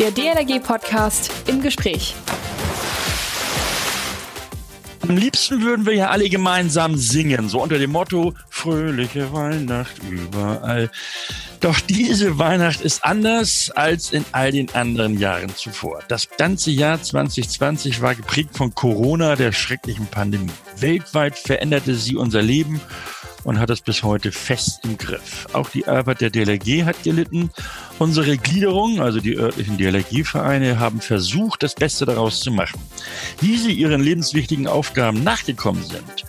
Der DLRG-Podcast im Gespräch. Am liebsten würden wir ja alle gemeinsam singen, so unter dem Motto Fröhliche Weihnacht überall. Doch diese Weihnacht ist anders als in all den anderen Jahren zuvor. Das ganze Jahr 2020 war geprägt von Corona, der schrecklichen Pandemie. Weltweit veränderte sie unser Leben und hat es bis heute fest im Griff. Auch die Arbeit der DLRG hat gelitten. Unsere Gliederung, also die örtlichen DLRG-Vereine, haben versucht, das Beste daraus zu machen. Wie sie ihren lebenswichtigen Aufgaben nachgekommen sind,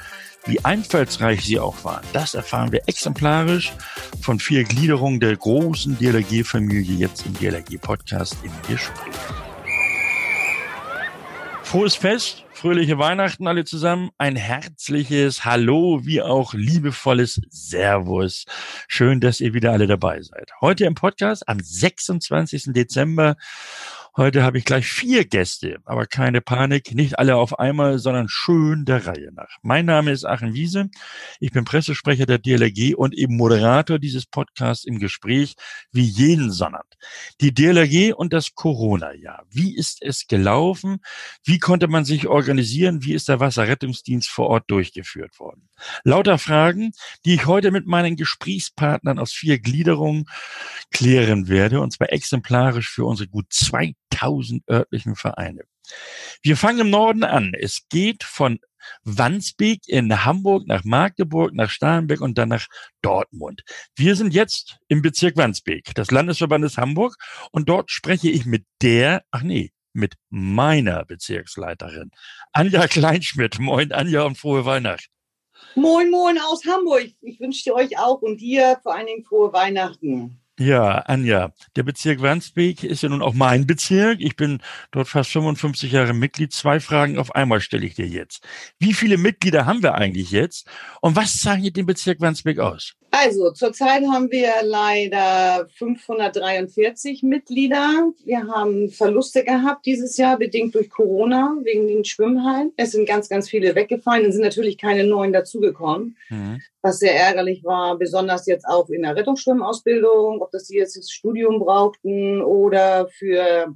wie einfallsreich sie auch waren, das erfahren wir exemplarisch von vier Gliederungen der großen DLRG-Familie jetzt im DLRG-Podcast im Gespräch. Frohes Fest fröhliche Weihnachten alle zusammen. Ein herzliches Hallo, wie auch liebevolles Servus. Schön, dass ihr wieder alle dabei seid. Heute im Podcast am 26. Dezember Heute habe ich gleich vier Gäste, aber keine Panik, nicht alle auf einmal, sondern schön der Reihe nach. Mein Name ist Achim Wiese, ich bin Pressesprecher der DLRG und eben Moderator dieses Podcasts im Gespräch wie jeden Sonnabend. Die DLRG und das Corona-Jahr. Wie ist es gelaufen? Wie konnte man sich organisieren? Wie ist der Wasserrettungsdienst vor Ort durchgeführt worden? Lauter Fragen, die ich heute mit meinen Gesprächspartnern aus vier Gliederungen klären werde, und zwar exemplarisch für unsere gut zwei 1000 örtlichen Vereine. Wir fangen im Norden an. Es geht von Wandsbek in Hamburg nach Magdeburg, nach Starnberg und dann nach Dortmund. Wir sind jetzt im Bezirk Wandsbek, das Landesverband ist Hamburg und dort spreche ich mit der, ach nee, mit meiner Bezirksleiterin, Anja Kleinschmidt. Moin Anja und frohe Weihnachten. Moin, moin aus Hamburg. Ich wünsche euch auch und dir vor allen Dingen frohe Weihnachten. Ja, Anja, der Bezirk Wandsbek ist ja nun auch mein Bezirk. Ich bin dort fast 55 Jahre Mitglied. Zwei Fragen auf einmal stelle ich dir jetzt. Wie viele Mitglieder haben wir eigentlich jetzt? Und was zeichnet den Bezirk Wandsbek aus? Also, zurzeit haben wir leider 543 Mitglieder. Wir haben Verluste gehabt dieses Jahr, bedingt durch Corona, wegen den Schwimmhallen. Es sind ganz, ganz viele weggefallen. Es sind natürlich keine neuen dazugekommen, mhm. was sehr ärgerlich war, besonders jetzt auch in der Rettungsschwimmausbildung, ob das die jetzt das Studium brauchten oder für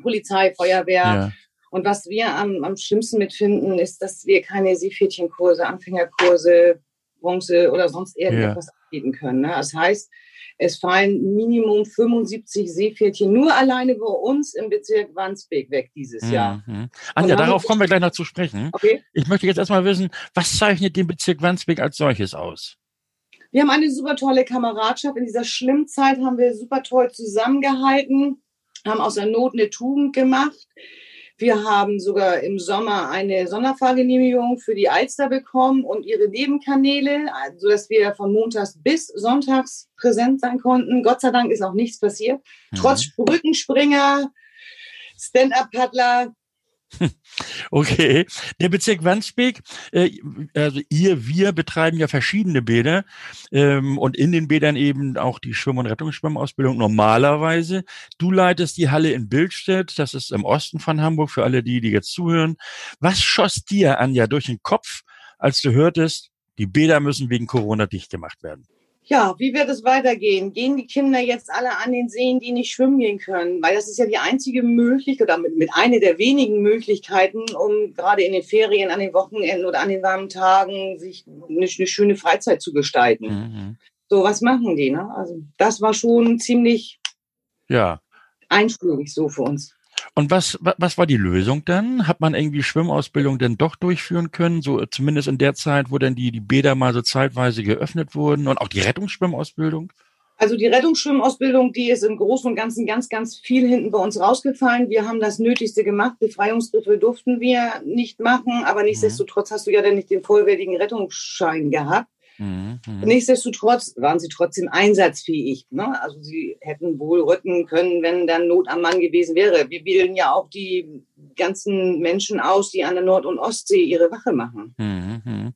Polizei, Feuerwehr. Ja. Und was wir am, am schlimmsten mitfinden, ist, dass wir keine Seepferdchenkurse, Anfängerkurse, Bronze oder sonst irgendetwas ja. anbieten können. Ne? Das heißt, es fallen Minimum 75 Seepferdchen nur alleine bei uns im Bezirk Wandsbek weg dieses mhm. Jahr. Anja, darauf kommen wir gleich noch zu sprechen. Okay. Ich möchte jetzt erstmal wissen, was zeichnet den Bezirk Wandsbek als solches aus? Wir haben eine super tolle Kameradschaft. In dieser schlimmen Zeit haben wir super toll zusammengehalten, haben aus der Not eine Tugend gemacht. Wir haben sogar im Sommer eine Sonderfahrgenehmigung für die Alster bekommen und ihre Nebenkanäle, sodass wir von montags bis sonntags präsent sein konnten. Gott sei Dank ist auch nichts passiert. Mhm. Trotz Brückenspringer, Stand-up-Paddler, Okay, der Bezirk Wandsbek, äh, also ihr, wir betreiben ja verschiedene Bäder ähm, und in den Bädern eben auch die Schwimm- und Rettungsschwimmausbildung normalerweise. Du leitest die Halle in Bildstedt, das ist im Osten von Hamburg, für alle die, die jetzt zuhören. Was schoss dir, Anja, durch den Kopf, als du hörtest, die Bäder müssen wegen Corona dicht gemacht werden? Ja, wie wird es weitergehen? Gehen die Kinder jetzt alle an den Seen, die nicht schwimmen gehen können? Weil das ist ja die einzige Möglichkeit oder mit, mit einer der wenigen Möglichkeiten, um gerade in den Ferien, an den Wochenenden oder an den warmen Tagen sich eine, eine schöne Freizeit zu gestalten. Mhm. So, was machen die? Ne? Also das war schon ziemlich ja. einschlägig so für uns. Und was, was war die Lösung dann? Hat man irgendwie Schwimmausbildung denn doch durchführen können? So zumindest in der Zeit, wo dann die, die Bäder mal so zeitweise geöffnet wurden und auch die Rettungsschwimmausbildung? Also die Rettungsschwimmausbildung, die ist im Großen und Ganzen ganz, ganz viel hinten bei uns rausgefallen. Wir haben das Nötigste gemacht. Befreiungsgriffe durften wir nicht machen, aber mhm. nichtsdestotrotz hast du ja dann nicht den vollwertigen Rettungsschein gehabt. Mhm, mhm, Nichtsdestotrotz waren sie trotzdem einsatzfähig. Ne? Also sie hätten wohl rücken können, wenn dann Not am Mann gewesen wäre. Wir bilden ja auch die ganzen Menschen aus, die an der Nord- und Ostsee ihre Wache machen. Mhm. mhm.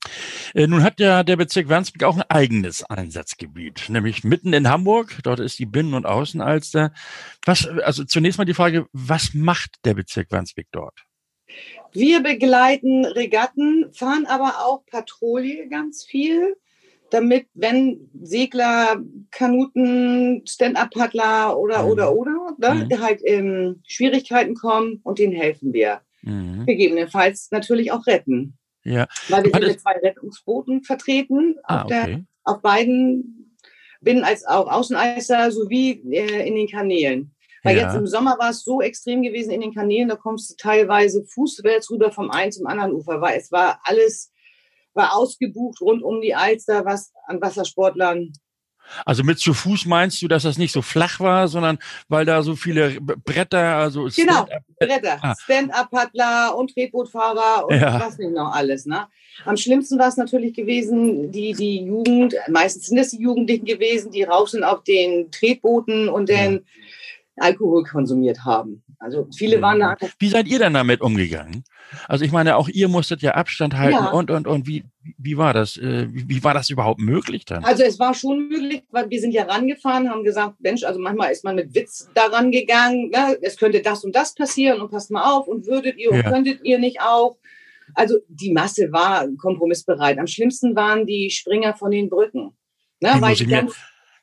Äh, nun hat ja der Bezirk Wandsbek auch ein eigenes Einsatzgebiet, nämlich mitten in Hamburg. Dort ist die Binnen- und Außenalster. Was, also zunächst mal die Frage, was macht der Bezirk Wandsbek dort? Wir begleiten Regatten, fahren aber auch Patrouille ganz viel damit, wenn Segler, Kanuten, Stand-Up-Paddler oder, Mhm. oder, oder, ne, Mhm. halt in Schwierigkeiten kommen und denen helfen wir. Mhm. Gegebenenfalls natürlich auch retten. Ja. Weil wir sind mit zwei Rettungsbooten vertreten, Ah, auf, der, okay. auf beiden, bin als auch Außeneister sowie äh, in den Kanälen. Weil Ja. jetzt im Sommer war es so extrem gewesen in den Kanälen, da kommst du teilweise fußwärts rüber vom einen zum anderen Ufer, weil es war alles, war ausgebucht rund um die Alster, was an Wassersportlern. Also mit zu Fuß meinst du, dass das nicht so flach war, sondern weil da so viele Bretter, also Genau. Bretter, Ah. Stand-Up-Paddler und Tretbootfahrer und Ja. was nicht noch alles. Ne? Am schlimmsten war es natürlich gewesen, die, die Jugend, meistens sind es die Jugendlichen gewesen, die rauf sind auf den Tretbooten und dann Alkohol konsumiert haben. Also viele waren da Wie seid ihr denn damit umgegangen? Also ich meine, auch ihr musstet ja Abstand halten Ja. und und und wie wie war das? Äh, Wie, war das überhaupt möglich dann? Also es war schon möglich, weil wir sind ja rangefahren, haben gesagt, Mensch, also manchmal ist man mit Witz daran gegangen, ne? es könnte das und das passieren und passt mal auf und würdet ihr und Ja. könntet ihr nicht auch. Also die Masse war kompromissbereit. Am schlimmsten waren die Springer von den Brücken. Ne? Wie Weil die ganz,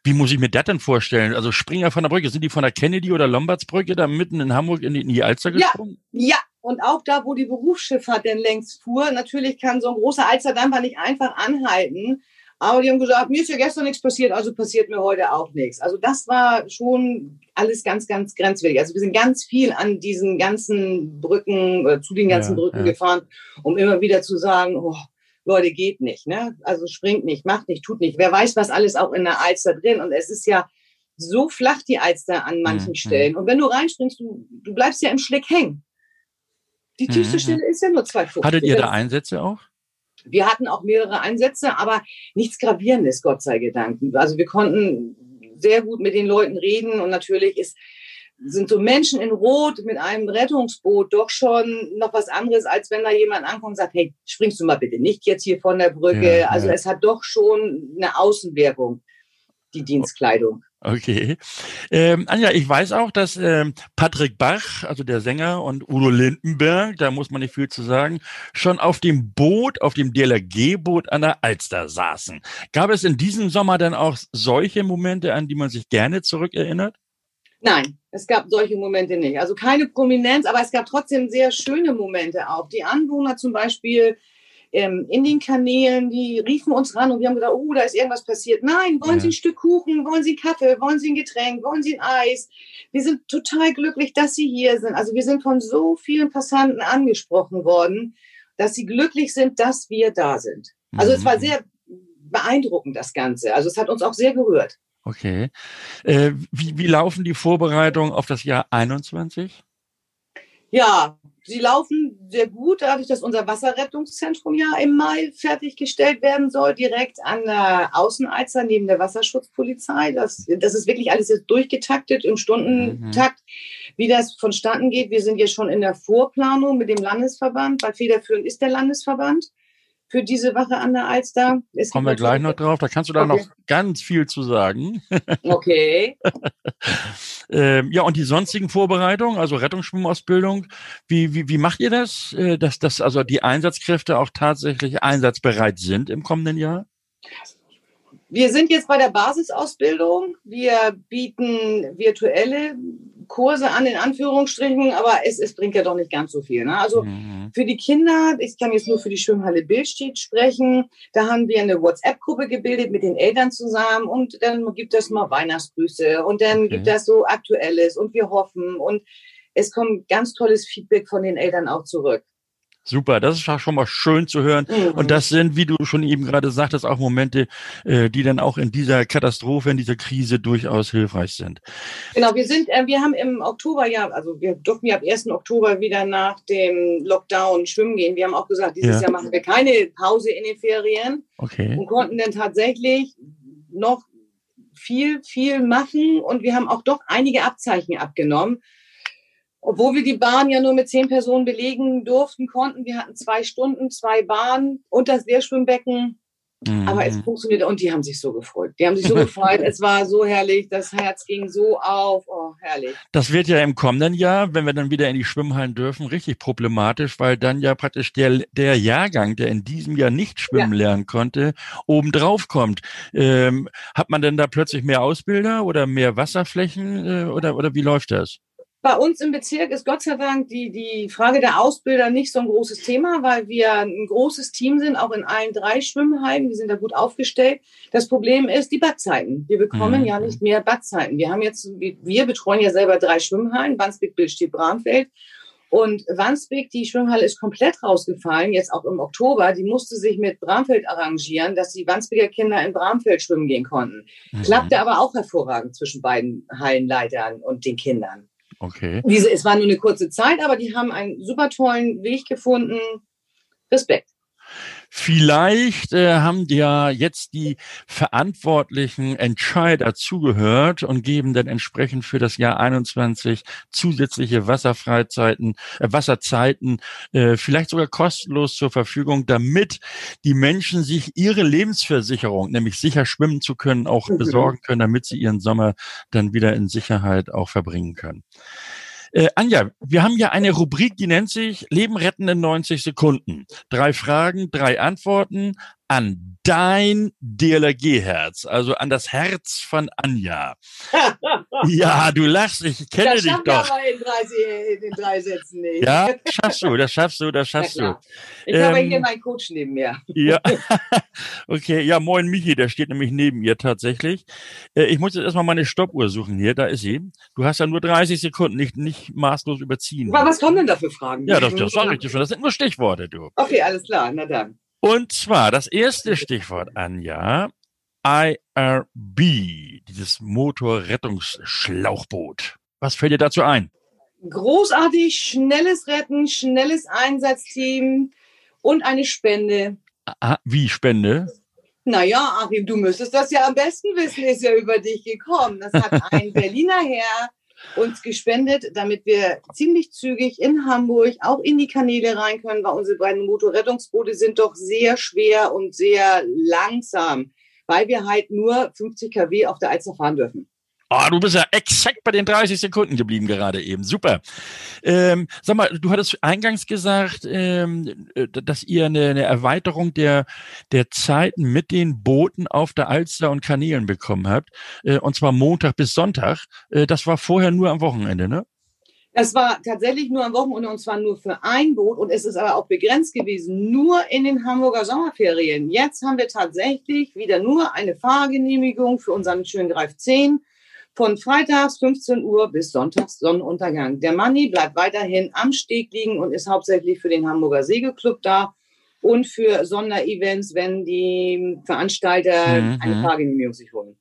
Wie muss ich mir das denn vorstellen? Also Springer von der Brücke, sind die von der Kennedy oder Lombardsbrücke da mitten in Hamburg in die, in die Alster Ja. gesprungen? ja, und auch da, wo die Berufsschifffahrt denn längst fuhr, natürlich kann so ein großer Alsterdampfer nicht einfach anhalten. Aber die haben gesagt, mir ist ja gestern nichts passiert, also passiert mir heute auch nichts. Also das war schon alles ganz, ganz grenzwertig. Also wir sind ganz viel an diesen ganzen Brücken, oder zu den ganzen Ja, Brücken ja. gefahren, um immer wieder zu sagen, oh, Leute, geht nicht, ne? Also springt nicht, macht nicht, tut nicht. Wer weiß, was alles auch in der Alster drin. Und es ist ja so flach, die Alster an manchen Mhm. Stellen. Und wenn du reinspringst, du, du bleibst ja im Schlick hängen. Die tiefste Mhm. Stelle ist ja nur 2,50. Hattet ihr da Einsätze auch? Wir hatten auch mehrere Einsätze, aber nichts Gravierendes, Gott sei Dank. Also wir konnten sehr gut mit den Leuten reden und natürlich ist, sind so Menschen in Rot mit einem Rettungsboot doch schon noch was anderes, als wenn da jemand ankommt und sagt, hey, springst du mal bitte nicht jetzt hier von der Brücke. Ja, also ja. es hat doch schon eine Außenwirkung, die Dienstkleidung. Okay. Ähm, Anja, ich weiß auch, dass ähm, Patrick Bach, also der Sänger, und Udo Lindenberg, da muss man nicht viel zu sagen, schon auf dem Boot, auf dem DLRG-Boot an der Alster saßen. Gab es in diesem Sommer dann auch solche Momente, an die man sich gerne zurückerinnert? Nein, es gab solche Momente nicht. Also keine Prominenz, aber es gab trotzdem sehr schöne Momente auch. Die Anwohner zum Beispiel ähm, in den Kanälen, die riefen uns ran und wir haben gedacht, oh, da ist irgendwas passiert. Nein, wollen Ja. Sie ein Stück Kuchen, wollen Sie einen Kaffee, wollen Sie ein Getränk, wollen Sie ein Eis? Wir sind total glücklich, dass Sie hier sind. Also wir sind von so vielen Passanten angesprochen worden, dass sie glücklich sind, dass wir da sind. Also es war Mhm. sehr beeindruckend, das Ganze. Also es hat uns auch sehr gerührt. Okay. Äh, wie, wie laufen die Vorbereitungen auf das Jahr 21? Ja, sie laufen sehr gut, dadurch, dass unser Wasserrettungszentrum ja im Mai fertiggestellt werden soll, direkt an der Außenalster neben der Wasserschutzpolizei. Das, das ist wirklich alles jetzt durchgetaktet im Stundentakt, wie das vonstatten geht. Wir sind jetzt schon in der Vorplanung mit dem Landesverband, weil federführend ist der Landesverband für diese Wache an der Alster. Es Kommen wir gleich noch drauf. Da kannst du da Okay. noch ganz viel zu sagen. Okay. Ähm, ja, und die sonstigen Vorbereitungen, also Rettungsschwimmausbildung, wie, wie, wie macht ihr das, äh, dass, dass also die Einsatzkräfte auch tatsächlich einsatzbereit sind im kommenden Jahr? Wir sind jetzt bei der Basisausbildung. Wir bieten virtuelle Kurse an, in Anführungsstrichen, aber es, es bringt ja doch nicht ganz so viel. Ne? Also Mhm. für die Kinder, ich kann jetzt nur für die Schwimmhalle Bildstedt sprechen, da haben wir eine WhatsApp-Gruppe gebildet mit den Eltern zusammen und dann gibt es mal Weihnachtsgrüße und dann Okay. gibt es so Aktuelles und wir hoffen und es kommt ganz tolles Feedback von den Eltern auch zurück. Super, das ist auch schon mal schön zu hören. Mhm. Und das sind, wie du schon eben gerade sagtest, auch Momente, äh, die dann auch in dieser Katastrophe, in dieser Krise durchaus hilfreich sind. Genau, wir sind, äh, wir haben im Oktober ja, also wir durften ja ab 1. Oktober wieder nach dem Lockdown schwimmen gehen. Wir haben auch gesagt, dieses Ja. Jahr machen wir keine Pause in den Ferien Okay. und konnten dann tatsächlich noch viel, viel machen und wir haben auch doch einige Abzeichen abgenommen. Obwohl wir die Bahn ja nur mit zehn Personen belegen durften, konnten. Wir hatten zwei Stunden, zwei Bahnen und das Leerschwimmbecken Mhm. Aber es funktioniert und die haben sich so gefreut. Die haben sich so gefreut. Es war so herrlich. Das Herz ging so auf. Oh, herrlich. Das wird ja im kommenden Jahr, wenn wir dann wieder in die Schwimmhallen dürfen, richtig problematisch, weil dann ja praktisch der, der Jahrgang, der in diesem Jahr nicht schwimmen ja. lernen konnte, obendrauf kommt. Ähm, hat man denn da plötzlich mehr Ausbilder oder mehr Wasserflächen äh, oder, oder wie läuft das? Bei uns im Bezirk ist Gott sei Dank die, die Frage der Ausbilder nicht so ein großes Thema, weil wir ein großes Team sind, auch in allen drei Schwimmhallen. Wir sind da gut aufgestellt. Das Problem ist die Badzeiten. Wir bekommen mhm. ja nicht mehr Badzeiten. Wir haben jetzt, wir betreuen ja selber drei Schwimmhallen, Wandsbek, Billstedt, Bramfeld. Und Wandsbek, die Schwimmhalle ist komplett rausgefallen, jetzt auch im Oktober. Die musste sich mit Bramfeld arrangieren, dass die Wandsbeker Kinder in Bramfeld schwimmen gehen konnten. Mhm. Klappte aber auch hervorragend zwischen beiden Hallenleitern und den Kindern. Okay. Diese, es war nur eine kurze Zeit, aber die haben einen super tollen Weg gefunden. Respekt. Vielleicht äh, haben ja jetzt die verantwortlichen Entscheider zugehört und geben dann entsprechend für das Jahr 21 zusätzliche Wasserfreizeiten, äh, Wasserzeiten, äh, vielleicht sogar kostenlos zur Verfügung, damit die Menschen sich ihre Lebensversicherung, nämlich sicher schwimmen zu können, auch mhm. besorgen können, damit sie ihren Sommer dann wieder in Sicherheit auch verbringen können. Äh, Anja, wir haben ja eine Rubrik, die nennt sich Leben retten in 90 Sekunden. Drei Fragen, drei Antworten an dein DLRG-Herz, also an das Herz von Anja. ja, du lachst, ich kenne das dich doch. Das aber in drei, in drei Sätzen nicht. Ja, schaffst du, das schaffst du, das schaffst du. Ich ähm, habe hier meinen Coach neben mir. ja, okay, ja, moin Michi, der steht nämlich neben mir tatsächlich. Äh, ich muss jetzt erstmal meine Stoppuhr suchen hier, da ist sie. Du hast ja nur 30 Sekunden, nicht, nicht maßlos überziehen. Aber was kommen denn da für Fragen? Ja, das, das sage ich dir schon, das sind nur Stichworte, du. Okay, alles klar, na dann. Und zwar das erste Stichwort, Anja, IRB, dieses Motorrettungsschlauchboot. Was fällt dir dazu ein? Großartig, schnelles Retten, schnelles Einsatzteam und eine Spende. Aha, wie Spende? Naja, Achim, du müsstest das ja am besten wissen, ist ja über dich gekommen. Das hat ein Berliner Herr uns gespendet, damit wir ziemlich zügig in Hamburg auch in die Kanäle rein können, weil unsere beiden Motorrettungsboote sind doch sehr schwer und sehr langsam, weil wir halt nur 50 kW auf der Alster fahren dürfen. Ah, oh, du bist ja exakt bei den 30 Sekunden geblieben gerade eben. Super. Ähm, sag mal, du hattest eingangs gesagt, ähm, äh, dass ihr eine, eine Erweiterung der, der Zeiten mit den Booten auf der Alster und Kanälen bekommen habt. Äh, und zwar Montag bis Sonntag. Äh, das war vorher nur am Wochenende, ne? Das war tatsächlich nur am Wochenende und zwar nur für ein Boot und es ist aber auch begrenzt gewesen, nur in den Hamburger Sommerferien. Jetzt haben wir tatsächlich wieder nur eine Fahrgenehmigung für unseren schönen Greif 10 von freitags 15 Uhr bis sonntags Sonnenuntergang. Der Manni bleibt weiterhin am Steg liegen und ist hauptsächlich für den Hamburger Segelclub da und für Sonderevents, wenn die Veranstalter mhm. eine Fahrgenehmigung sich holen.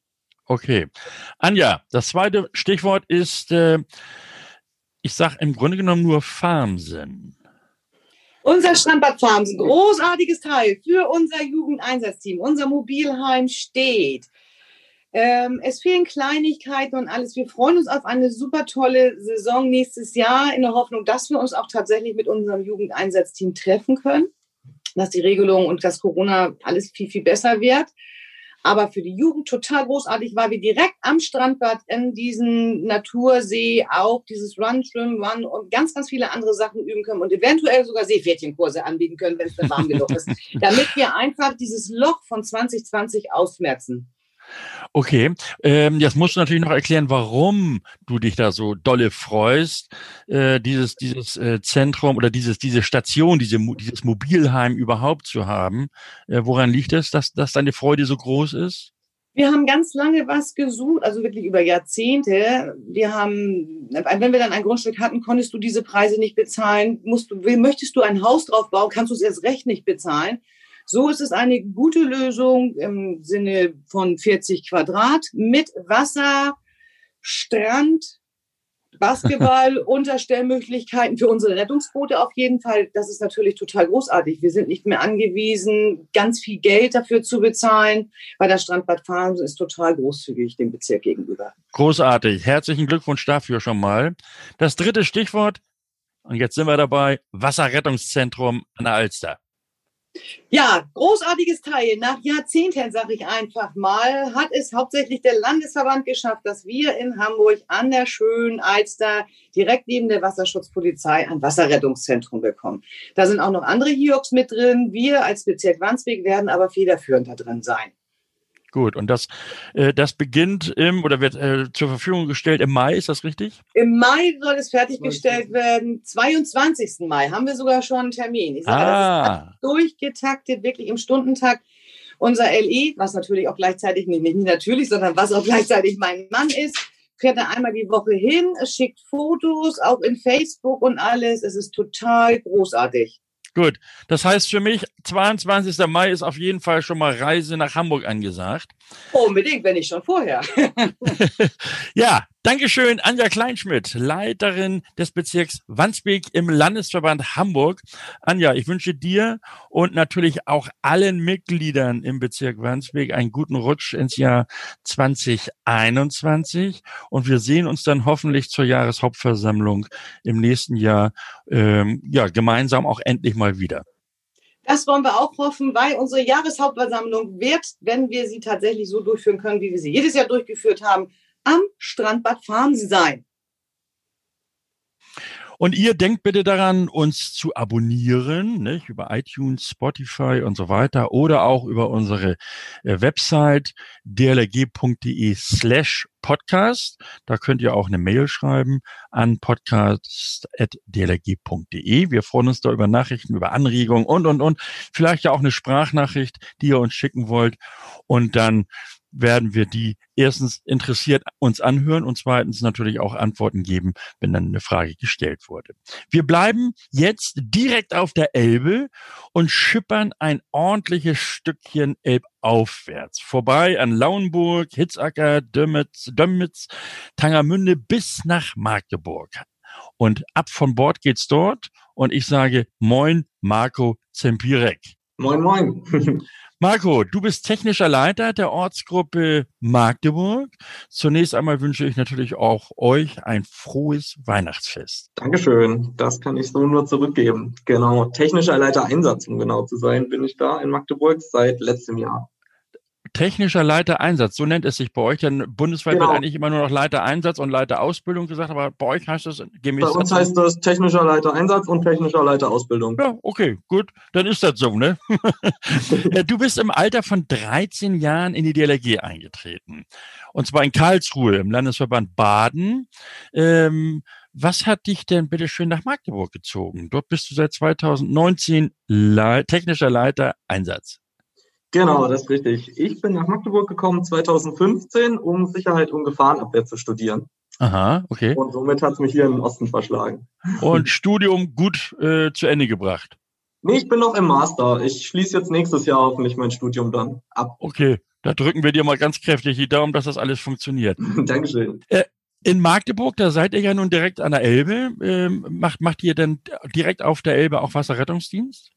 Okay. Anja, das zweite Stichwort ist, äh, ich sage im Grunde genommen nur Farmsinn. Unser Strandbad Farmsen, großartiges Teil für unser Jugendeinsatzteam. Unser Mobilheim steht. Ähm, es fehlen Kleinigkeiten und alles. Wir freuen uns auf eine super tolle Saison nächstes Jahr in der Hoffnung, dass wir uns auch tatsächlich mit unserem Jugendeinsatzteam treffen können, dass die Regelung und das Corona alles viel, viel besser wird. Aber für die Jugend total großartig, weil wir direkt am Strandbad in diesem Natursee auch dieses Run, Schwimmen, Run und ganz, ganz viele andere Sachen üben können und eventuell sogar Seepferdchenkurse anbieten können, wenn es dann warm genug ist, damit wir einfach dieses Loch von 2020 ausmerzen. Okay, ähm, jetzt musst du natürlich noch erklären, warum du dich da so dolle freust, äh, dieses dieses äh, Zentrum oder dieses diese Station, diese dieses Mobilheim überhaupt zu haben. Äh, woran liegt es, dass dass deine Freude so groß ist? Wir haben ganz lange was gesucht, also wirklich über Jahrzehnte. Wir haben, wenn wir dann ein Grundstück hatten, konntest du diese Preise nicht bezahlen. Musst du, möchtest du ein Haus drauf bauen, kannst du es erst recht nicht bezahlen. So ist es eine gute Lösung im Sinne von 40 Quadrat mit Wasser, Strand, Basketball, Unterstellmöglichkeiten für unsere Rettungsboote auf jeden Fall. Das ist natürlich total großartig. Wir sind nicht mehr angewiesen, ganz viel Geld dafür zu bezahlen, weil das Strandbad Farms ist total großzügig dem Bezirk gegenüber. Großartig. Herzlichen Glückwunsch dafür schon mal. Das dritte Stichwort, und jetzt sind wir dabei, Wasserrettungszentrum an der Alster. Ja, großartiges Teil. Nach Jahrzehnten, sage ich einfach mal, hat es hauptsächlich der Landesverband geschafft, dass wir in Hamburg an der schönen Alster direkt neben der Wasserschutzpolizei ein Wasserrettungszentrum bekommen. Da sind auch noch andere HIOX mit drin. Wir als Bezirk Wandsbek werden aber federführend da drin sein. Gut, und das, äh, das beginnt im oder wird äh, zur Verfügung gestellt im Mai, ist das richtig? Im Mai soll es fertiggestellt werden. 22. Mai haben wir sogar schon einen Termin. Ich sage, ah. das ist durchgetaktet, wirklich im Stundentakt. Unser LE, was natürlich auch gleichzeitig, nicht, nicht natürlich, sondern was auch gleichzeitig mein Mann ist, fährt da einmal die Woche hin, schickt Fotos, auch in Facebook und alles. Es ist total großartig. Gut, das heißt für mich, 22. Mai ist auf jeden Fall schon mal Reise nach Hamburg angesagt. Unbedingt, wenn nicht schon vorher. ja, Dankeschön, Anja Kleinschmidt, Leiterin des Bezirks Wandsbek im Landesverband Hamburg. Anja, ich wünsche dir und natürlich auch allen Mitgliedern im Bezirk Wandsbek einen guten Rutsch ins Jahr 2021 und wir sehen uns dann hoffentlich zur Jahreshauptversammlung im nächsten Jahr ähm, ja gemeinsam auch endlich mal wieder. Das wollen wir auch hoffen, weil unsere Jahreshauptversammlung wird, wenn wir sie tatsächlich so durchführen können, wie wir sie jedes Jahr durchgeführt haben, am Strandbad Farm sein. Und ihr denkt bitte daran, uns zu abonnieren, nicht? über iTunes, Spotify und so weiter oder auch über unsere äh, Website dlg.de slash podcast. Da könnt ihr auch eine Mail schreiben an podcast.dlg.de. Wir freuen uns da über Nachrichten, über Anregungen und, und, und. Vielleicht ja auch eine Sprachnachricht, die ihr uns schicken wollt. Und dann werden wir die erstens interessiert uns anhören und zweitens natürlich auch Antworten geben, wenn dann eine Frage gestellt wurde. Wir bleiben jetzt direkt auf der Elbe und schippern ein ordentliches Stückchen Elbaufwärts. Vorbei an Lauenburg, Hitzacker, Dömitz, Dömitz, Tangermünde bis nach Magdeburg. Und ab von Bord geht's dort und ich sage Moin Marco Zempirek. Moin, moin. Marco, du bist technischer Leiter der Ortsgruppe Magdeburg. Zunächst einmal wünsche ich natürlich auch euch ein frohes Weihnachtsfest. Dankeschön. Das kann ich so nur zurückgeben. Genau. Technischer Leiter Einsatz, um genau zu sein, bin ich da in Magdeburg seit letztem Jahr technischer Leiter Einsatz, so nennt es sich bei euch, denn bundesweit genau. wird eigentlich immer nur noch Leiter Einsatz und Leiter Ausbildung gesagt, aber bei euch heißt das gemäß. Bei uns heißt das technischer Leiter Einsatz und technischer Leiter Ausbildung. Ja, okay, gut, dann ist das so, ne? du bist im Alter von 13 Jahren in die DLRG eingetreten. Und zwar in Karlsruhe im Landesverband Baden. Ähm, was hat dich denn bitte schön nach Magdeburg gezogen? Dort bist du seit 2019 Le technischer Leiter Einsatz. Genau, das ist richtig. Ich bin nach Magdeburg gekommen 2015, um Sicherheit und Gefahrenabwehr zu studieren. Aha, okay. Und somit hat es mich hier im Osten verschlagen. Und Studium gut äh, zu Ende gebracht? Nee, ich bin noch im Master. Ich schließe jetzt nächstes Jahr hoffentlich mein Studium dann ab. Okay, da drücken wir dir mal ganz kräftig die Daumen, dass das alles funktioniert. Dankeschön. Äh, in Magdeburg, da seid ihr ja nun direkt an der Elbe. Ähm, macht, macht ihr denn direkt auf der Elbe auch Wasserrettungsdienst?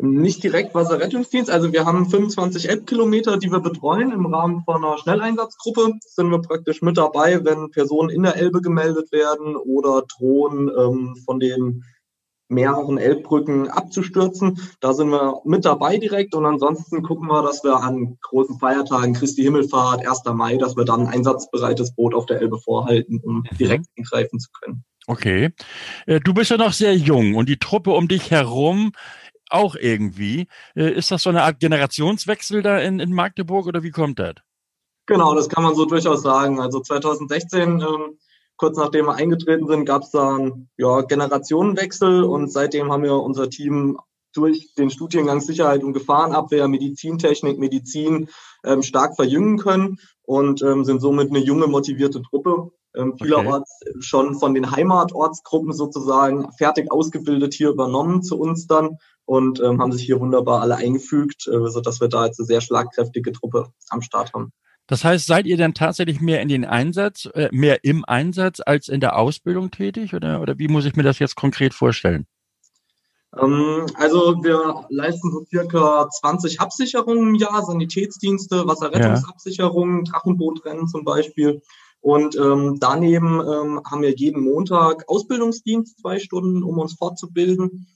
Nicht direkt Wasserrettungsdienst. Also wir haben 25 Elbkilometer, die wir betreuen. Im Rahmen von einer Schnelleinsatzgruppe sind wir praktisch mit dabei, wenn Personen in der Elbe gemeldet werden oder drohen ähm, von den mehreren Elbbrücken abzustürzen. Da sind wir mit dabei direkt und ansonsten gucken wir, dass wir an großen Feiertagen, Christi Himmelfahrt, 1. Mai, dass wir dann ein einsatzbereites Boot auf der Elbe vorhalten, um mhm. direkt eingreifen zu können. Okay. Äh, du bist ja noch sehr jung und die Truppe um dich herum auch irgendwie. Äh, ist das so eine Art Generationswechsel da in, in Magdeburg oder wie kommt das? Genau, das kann man so durchaus sagen. Also 2016, ähm, kurz nachdem wir eingetreten sind, gab es da einen ja, Generationenwechsel und seitdem haben wir unser Team durch den Studiengang Sicherheit und Gefahrenabwehr, Medizintechnik, Medizin ähm, stark verjüngen können und ähm, sind somit eine junge, motivierte Truppe. Ähm, vielerorts okay. schon von den Heimatortsgruppen sozusagen fertig ausgebildet hier übernommen zu uns dann und ähm, haben sich hier wunderbar alle eingefügt, äh, sodass wir da jetzt eine sehr schlagkräftige Truppe am Start haben. Das heißt, seid ihr denn tatsächlich mehr in den Einsatz, äh, mehr im Einsatz als in der Ausbildung tätig oder, oder wie muss ich mir das jetzt konkret vorstellen? Ähm, also wir leisten so circa 20 Absicherungen im Jahr, Sanitätsdienste, Wasserrettungsabsicherungen, ja. Drachenbootrennen zum Beispiel. Und ähm, daneben ähm, haben wir jeden Montag Ausbildungsdienst, zwei Stunden, um uns fortzubilden.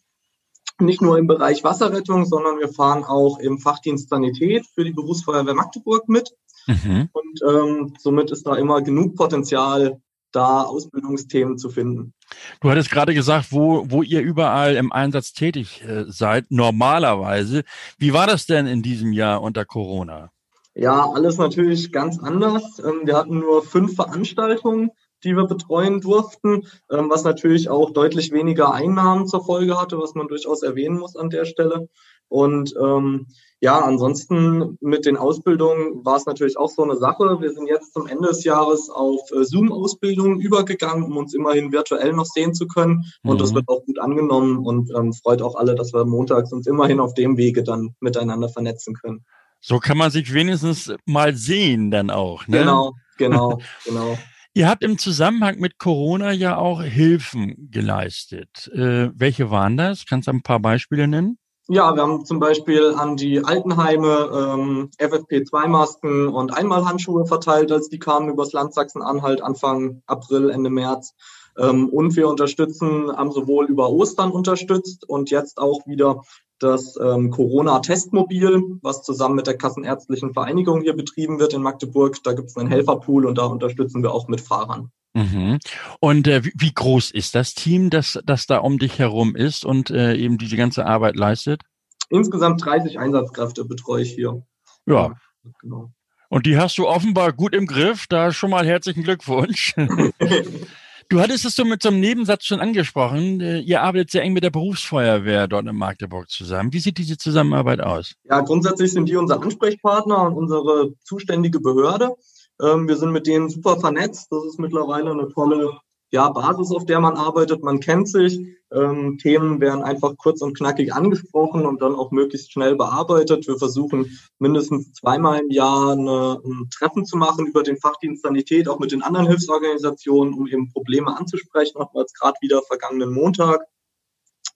Nicht nur im Bereich Wasserrettung, sondern wir fahren auch im Fachdienst Sanität für die Berufsfeuerwehr Magdeburg mit. Mhm. Und ähm, somit ist da immer genug Potenzial, da Ausbildungsthemen zu finden. Du hattest gerade gesagt, wo, wo ihr überall im Einsatz tätig äh, seid, normalerweise. Wie war das denn in diesem Jahr unter Corona? Ja, alles natürlich ganz anders. Ähm, wir hatten nur fünf Veranstaltungen die wir betreuen durften, ähm, was natürlich auch deutlich weniger Einnahmen zur Folge hatte, was man durchaus erwähnen muss an der Stelle. Und ähm, ja, ansonsten mit den Ausbildungen war es natürlich auch so eine Sache. Wir sind jetzt zum Ende des Jahres auf äh, Zoom-Ausbildungen übergegangen, um uns immerhin virtuell noch sehen zu können. Und mhm. das wird auch gut angenommen und ähm, freut auch alle, dass wir montags uns immerhin auf dem Wege dann miteinander vernetzen können. So kann man sich wenigstens mal sehen dann auch. Ne? Genau, genau, genau. Ihr habt im Zusammenhang mit Corona ja auch Hilfen geleistet. Äh, welche waren das? Kannst du ein paar Beispiele nennen? Ja, wir haben zum Beispiel an die Altenheime ähm, FFP2-Masken und Einmalhandschuhe verteilt, als die kamen übers Land Sachsen-Anhalt Anfang April, Ende März. Ähm, und wir unterstützen, haben sowohl über Ostern unterstützt und jetzt auch wieder das ähm, Corona-Testmobil, was zusammen mit der Kassenärztlichen Vereinigung hier betrieben wird in Magdeburg. Da gibt es einen Helferpool und da unterstützen wir auch mit Fahrern. Mhm. Und äh, wie, wie, groß ist das Team, das, das da um dich herum ist und äh, eben diese ganze Arbeit leistet? Insgesamt 30 Einsatzkräfte betreue ich hier. Ja. ja genau. Und die hast du offenbar gut im Griff. Da schon mal herzlichen Glückwunsch. Du hattest es so mit so einem Nebensatz schon angesprochen. Äh, ihr arbeitet sehr eng mit der Berufsfeuerwehr dort in Magdeburg zusammen. Wie sieht diese Zusammenarbeit aus? Ja, grundsätzlich sind die unser Ansprechpartner und unsere zuständige Behörde. Ähm, wir sind mit denen super vernetzt. Das ist mittlerweile eine tolle ja, Basis, auf der man arbeitet. Man kennt sich. Ähm, Themen werden einfach kurz und knackig angesprochen und dann auch möglichst schnell bearbeitet. Wir versuchen mindestens zweimal im Jahr eine, ein Treffen zu machen über den Fachdienst Sanität, auch mit den anderen Hilfsorganisationen, um eben Probleme anzusprechen. Auch jetzt gerade wieder vergangenen Montag.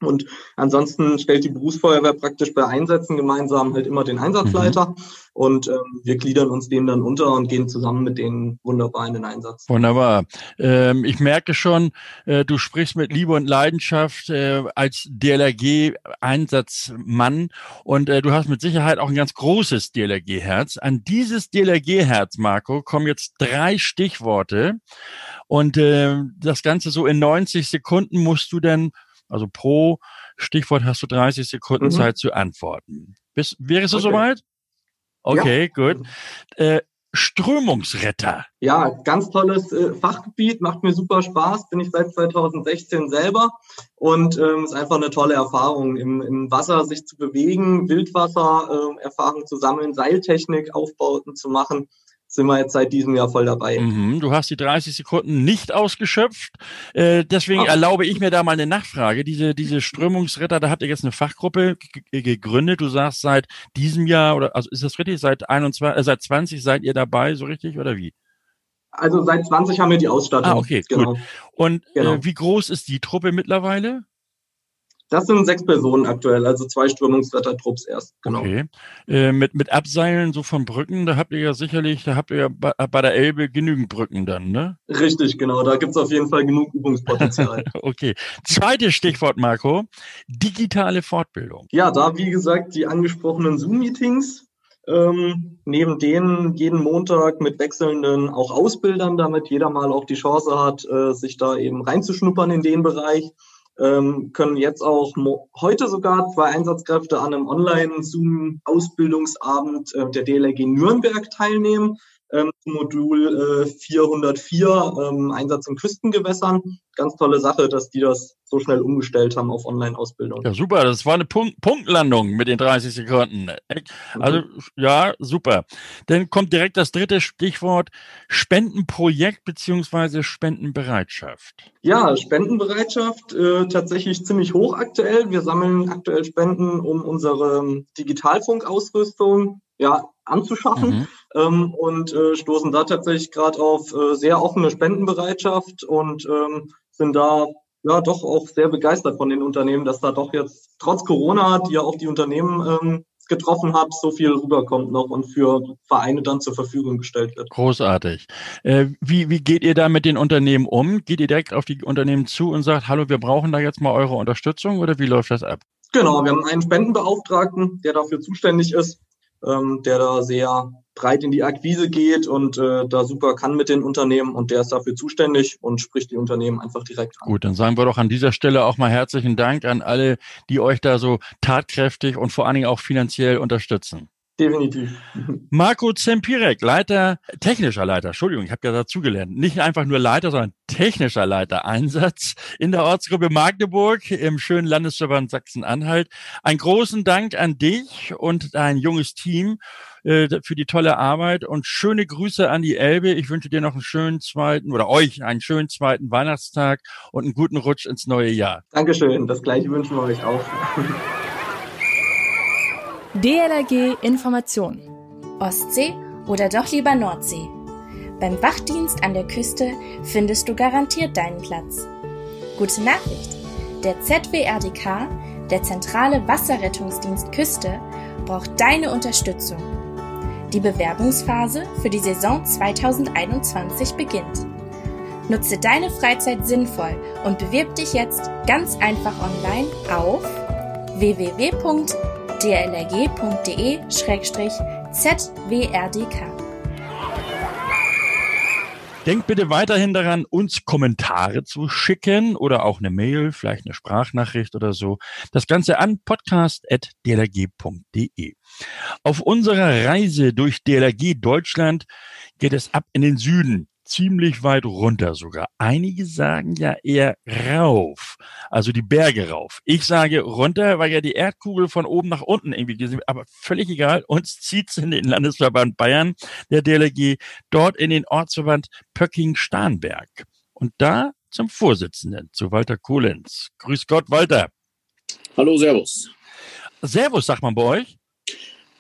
Und ansonsten stellt die Berufsfeuerwehr praktisch bei Einsätzen gemeinsam halt immer den Einsatzleiter. Mhm. Und ähm, wir gliedern uns dem dann unter und gehen zusammen mit denen wunderbar in den Einsatz. Wunderbar. Ähm, ich merke schon, äh, du sprichst mit Liebe und Leidenschaft äh, als DLRG-Einsatzmann und äh, du hast mit Sicherheit auch ein ganz großes DLRG-Herz. An dieses DLRG-Herz, Marco, kommen jetzt drei Stichworte. Und äh, das Ganze so in 90 Sekunden musst du dann also pro Stichwort hast du 30 Sekunden mhm. Zeit zu antworten. Bist, wärst du okay. soweit? Okay, ja. gut. Äh, Strömungsretter. Ja, ganz tolles äh, Fachgebiet, macht mir super Spaß, bin ich seit 2016 selber und ähm, ist einfach eine tolle Erfahrung, im, im Wasser sich zu bewegen, Wildwasser, äh, Erfahrung zu sammeln, Seiltechnik, Aufbauten zu machen sind wir jetzt seit diesem Jahr voll dabei. Mhm, du hast die 30 Sekunden nicht ausgeschöpft. Äh, deswegen Ach. erlaube ich mir da mal eine Nachfrage. Diese, diese Strömungsretter, da habt ihr jetzt eine Fachgruppe gegründet. Du sagst seit diesem Jahr, oder also ist das richtig? Seit 21, äh, seit 20 seid ihr dabei, so richtig, oder wie? Also seit 20 haben wir die Ausstattung. Ah, okay, genau. gut. Und äh, genau. Äh, wie groß ist die Truppe mittlerweile? Das sind sechs Personen aktuell, also zwei Strömungsrettertrupps erst. Genau. Okay. Äh, mit, mit Abseilen so von Brücken, da habt ihr ja sicherlich, da habt ihr ja bei, bei der Elbe genügend Brücken dann, ne? Richtig, genau. Da gibt's auf jeden Fall genug Übungspotenzial. okay. Zweites Stichwort, Marco. Digitale Fortbildung. Ja, da wie gesagt die angesprochenen Zoom-Meetings. Ähm, neben denen jeden Montag mit wechselnden auch Ausbildern, damit jeder mal auch die Chance hat, äh, sich da eben reinzuschnuppern in den Bereich ähm, können jetzt auch heute sogar zwei Einsatzkräfte an einem Online-Zoom-Ausbildungsabend äh, der DLRG Nürnberg teilnehmen ähm, Modul äh, 404 ähm, Einsatz in Küstengewässern. Ganz tolle Sache, dass die das so schnell umgestellt haben auf Online-Ausbildung. Ja, super. Das war eine Punkt Punktlandung mit den 30 Sekunden. Also, mhm. ja, super. Dann kommt direkt das dritte Stichwort Spendenprojekt beziehungsweise Spendenbereitschaft. Ja, Spendenbereitschaft äh, tatsächlich ziemlich hoch aktuell. Wir sammeln aktuell Spenden, um unsere Digitalfunkausrüstung ja, anzuschaffen mhm. ähm, und äh, stoßen da tatsächlich gerade auf äh, sehr offene Spendenbereitschaft und ähm, sind da ja doch auch sehr begeistert von den Unternehmen, dass da doch jetzt trotz Corona, die ja auch die Unternehmen ähm, getroffen hat, so viel rüberkommt noch und für Vereine dann zur Verfügung gestellt wird. Großartig. Äh, wie, wie geht ihr da mit den Unternehmen um? Geht ihr direkt auf die Unternehmen zu und sagt, hallo, wir brauchen da jetzt mal eure Unterstützung oder wie läuft das ab? Genau, wir haben einen Spendenbeauftragten, der dafür zuständig ist, ähm, der da sehr breit in die Akquise geht und äh, da super kann mit den Unternehmen und der ist dafür zuständig und spricht die Unternehmen einfach direkt an. Gut, dann sagen wir doch an dieser Stelle auch mal herzlichen Dank an alle, die euch da so tatkräftig und vor allen Dingen auch finanziell unterstützen. Definitiv. Marco Zempirek, Leiter, technischer Leiter, Entschuldigung, ich habe ja dazugelernt. Nicht einfach nur Leiter, sondern technischer Leiter Einsatz in der Ortsgruppe Magdeburg im schönen Landesverband Sachsen-Anhalt. Einen großen Dank an dich und dein junges Team äh, für die tolle Arbeit und schöne Grüße an die Elbe. Ich wünsche dir noch einen schönen zweiten oder euch einen schönen zweiten Weihnachtstag und einen guten Rutsch ins neue Jahr. Dankeschön, das gleiche wünschen wir euch auch. DLRG Information. Ostsee oder doch lieber Nordsee? Beim Wachdienst an der Küste findest du garantiert deinen Platz. Gute Nachricht! Der ZWRDK, der Zentrale Wasserrettungsdienst Küste, braucht deine Unterstützung. Die Bewerbungsphase für die Saison 2021 beginnt. Nutze deine Freizeit sinnvoll und bewirb dich jetzt ganz einfach online auf www dlrg.de-zwrdk. Denkt bitte weiterhin daran, uns Kommentare zu schicken oder auch eine Mail, vielleicht eine Sprachnachricht oder so. Das Ganze an podcast.dlrg.de. Auf unserer Reise durch DLRG Deutschland geht es ab in den Süden ziemlich weit runter sogar. Einige sagen ja eher rauf, also die Berge rauf. Ich sage runter, weil ja die Erdkugel von oben nach unten irgendwie gesehen wird. Aber völlig egal, uns zieht's in den Landesverband Bayern, der DLG, dort in den Ortsverband Pöcking-Starnberg. Und da zum Vorsitzenden, zu Walter Kohlenz. Grüß Gott, Walter. Hallo, Servus. Servus, sagt man bei euch?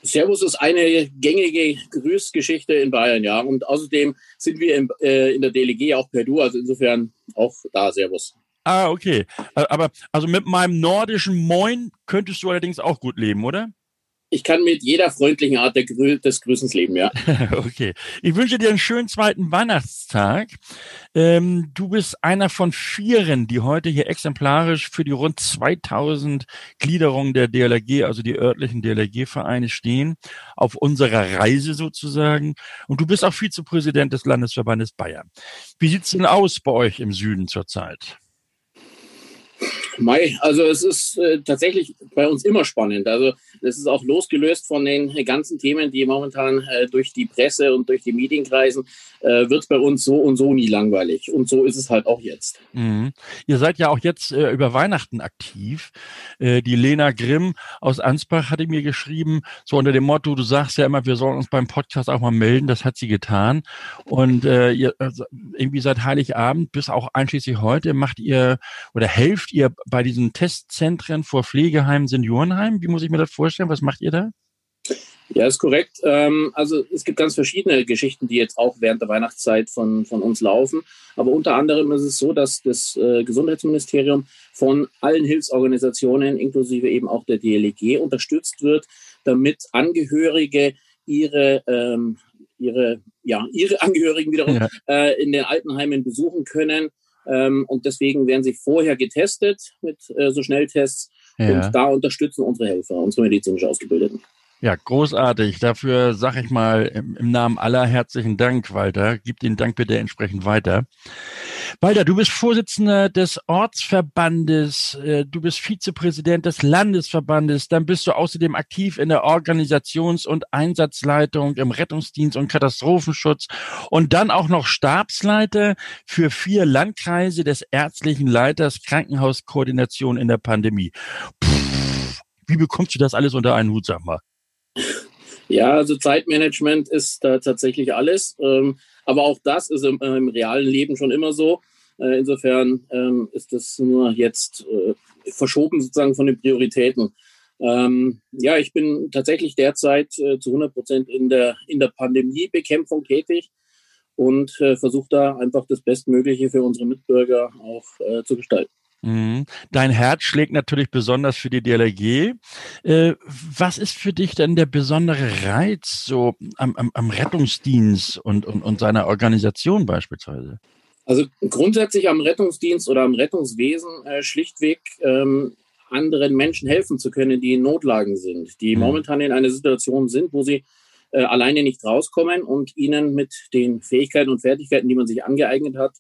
Servus ist eine gängige Grüßgeschichte in Bayern, ja. Und außerdem sind wir in, äh, in der DLG auch per Du, also insofern auch da Servus. Ah, okay. Aber also mit meinem nordischen Moin könntest du allerdings auch gut leben, oder? Ich kann mit jeder freundlichen Art Grü des Grüßens leben, ja. okay. Ich wünsche dir einen schönen zweiten Weihnachtstag. Ähm, du bist einer von vieren, die heute hier exemplarisch für die rund 2000 Gliederungen der DLRG, also die örtlichen DLRG-Vereine stehen, auf unserer Reise sozusagen. Und du bist auch Vizepräsident des Landesverbandes Bayern. Wie sieht's denn aus bei euch im Süden zurzeit? Mai, also es ist äh, tatsächlich bei uns immer spannend. Also es ist auch losgelöst von den ganzen Themen, die momentan äh, durch die Presse und durch die Medien kreisen, äh, wird bei uns so und so nie langweilig. Und so ist es halt auch jetzt. Mhm. Ihr seid ja auch jetzt äh, über Weihnachten aktiv. Äh, die Lena Grimm aus Ansbach hatte mir geschrieben, so unter dem Motto, du sagst ja immer, wir sollen uns beim Podcast auch mal melden. Das hat sie getan. Und äh, ihr also irgendwie seit Heiligabend bis auch einschließlich heute macht ihr oder helft ihr bei diesen Testzentren vor Pflegeheimen, Seniorenheimen? Wie muss ich mir das vorstellen? Was macht ihr da? Ja, ist korrekt. Ähm, also es gibt ganz verschiedene Geschichten, die jetzt auch während der Weihnachtszeit von, von uns laufen. Aber unter anderem ist es so, dass das äh, Gesundheitsministerium von allen Hilfsorganisationen, inklusive eben auch der DLG, unterstützt wird, damit Angehörige ihre ähm, ihre, ja, ihre Angehörigen wiederum ja. äh, in den Altenheimen besuchen können und deswegen werden sie vorher getestet mit äh, so Schnelltests. Ja. Und da unterstützen unsere Helfer, unsere medizinisch Ausgebildeten. Ja, großartig. Dafür sage ich mal im, Namen aller herzlichen Dank, Walter. Gib den Dank bitte entsprechend weiter. Walter, du bist Vorsitzender des Ortsverbandes, äh, du bist Vizepräsident des Landesverbandes, dann bist du außerdem aktiv in der Organisations- und Einsatzleitung im Rettungsdienst und Katastrophenschutz und dann auch noch Stabsleiter für vier Landkreise des ärztlichen Leiters Krankenhauskoordination in der Pandemie. Puh, wie bekommst du das alles unter einen Hut, sag mal? Ja, also Zeitmanagement ist da tatsächlich alles. Ähm, aber auch das ist im, im, realen Leben schon immer so. Äh, insofern ähm, ist das nur jetzt äh, verschoben sozusagen von den Prioritäten. Ähm, ja, ich bin tatsächlich derzeit äh, zu 100 Prozent in der, in der Pandemiebekämpfung tätig und äh, versuche da einfach das Bestmögliche für unsere Mitbürger auch äh, zu gestalten. Mhm. Dein Herz schlägt natürlich besonders für die DLRG. Äh, was ist für dich denn der besondere Reiz so am, am, am Rettungsdienst und, und, und seiner Organisation beispielsweise? Also grundsätzlich am Rettungsdienst oder am Rettungswesen äh, schlichtweg ähm, anderen Menschen helfen zu können, die in Notlagen sind, die mhm. momentan in einer Situation sind, wo sie äh, alleine nicht rauskommen und ihnen mit den Fähigkeiten und Fertigkeiten, die man sich angeeignet hat,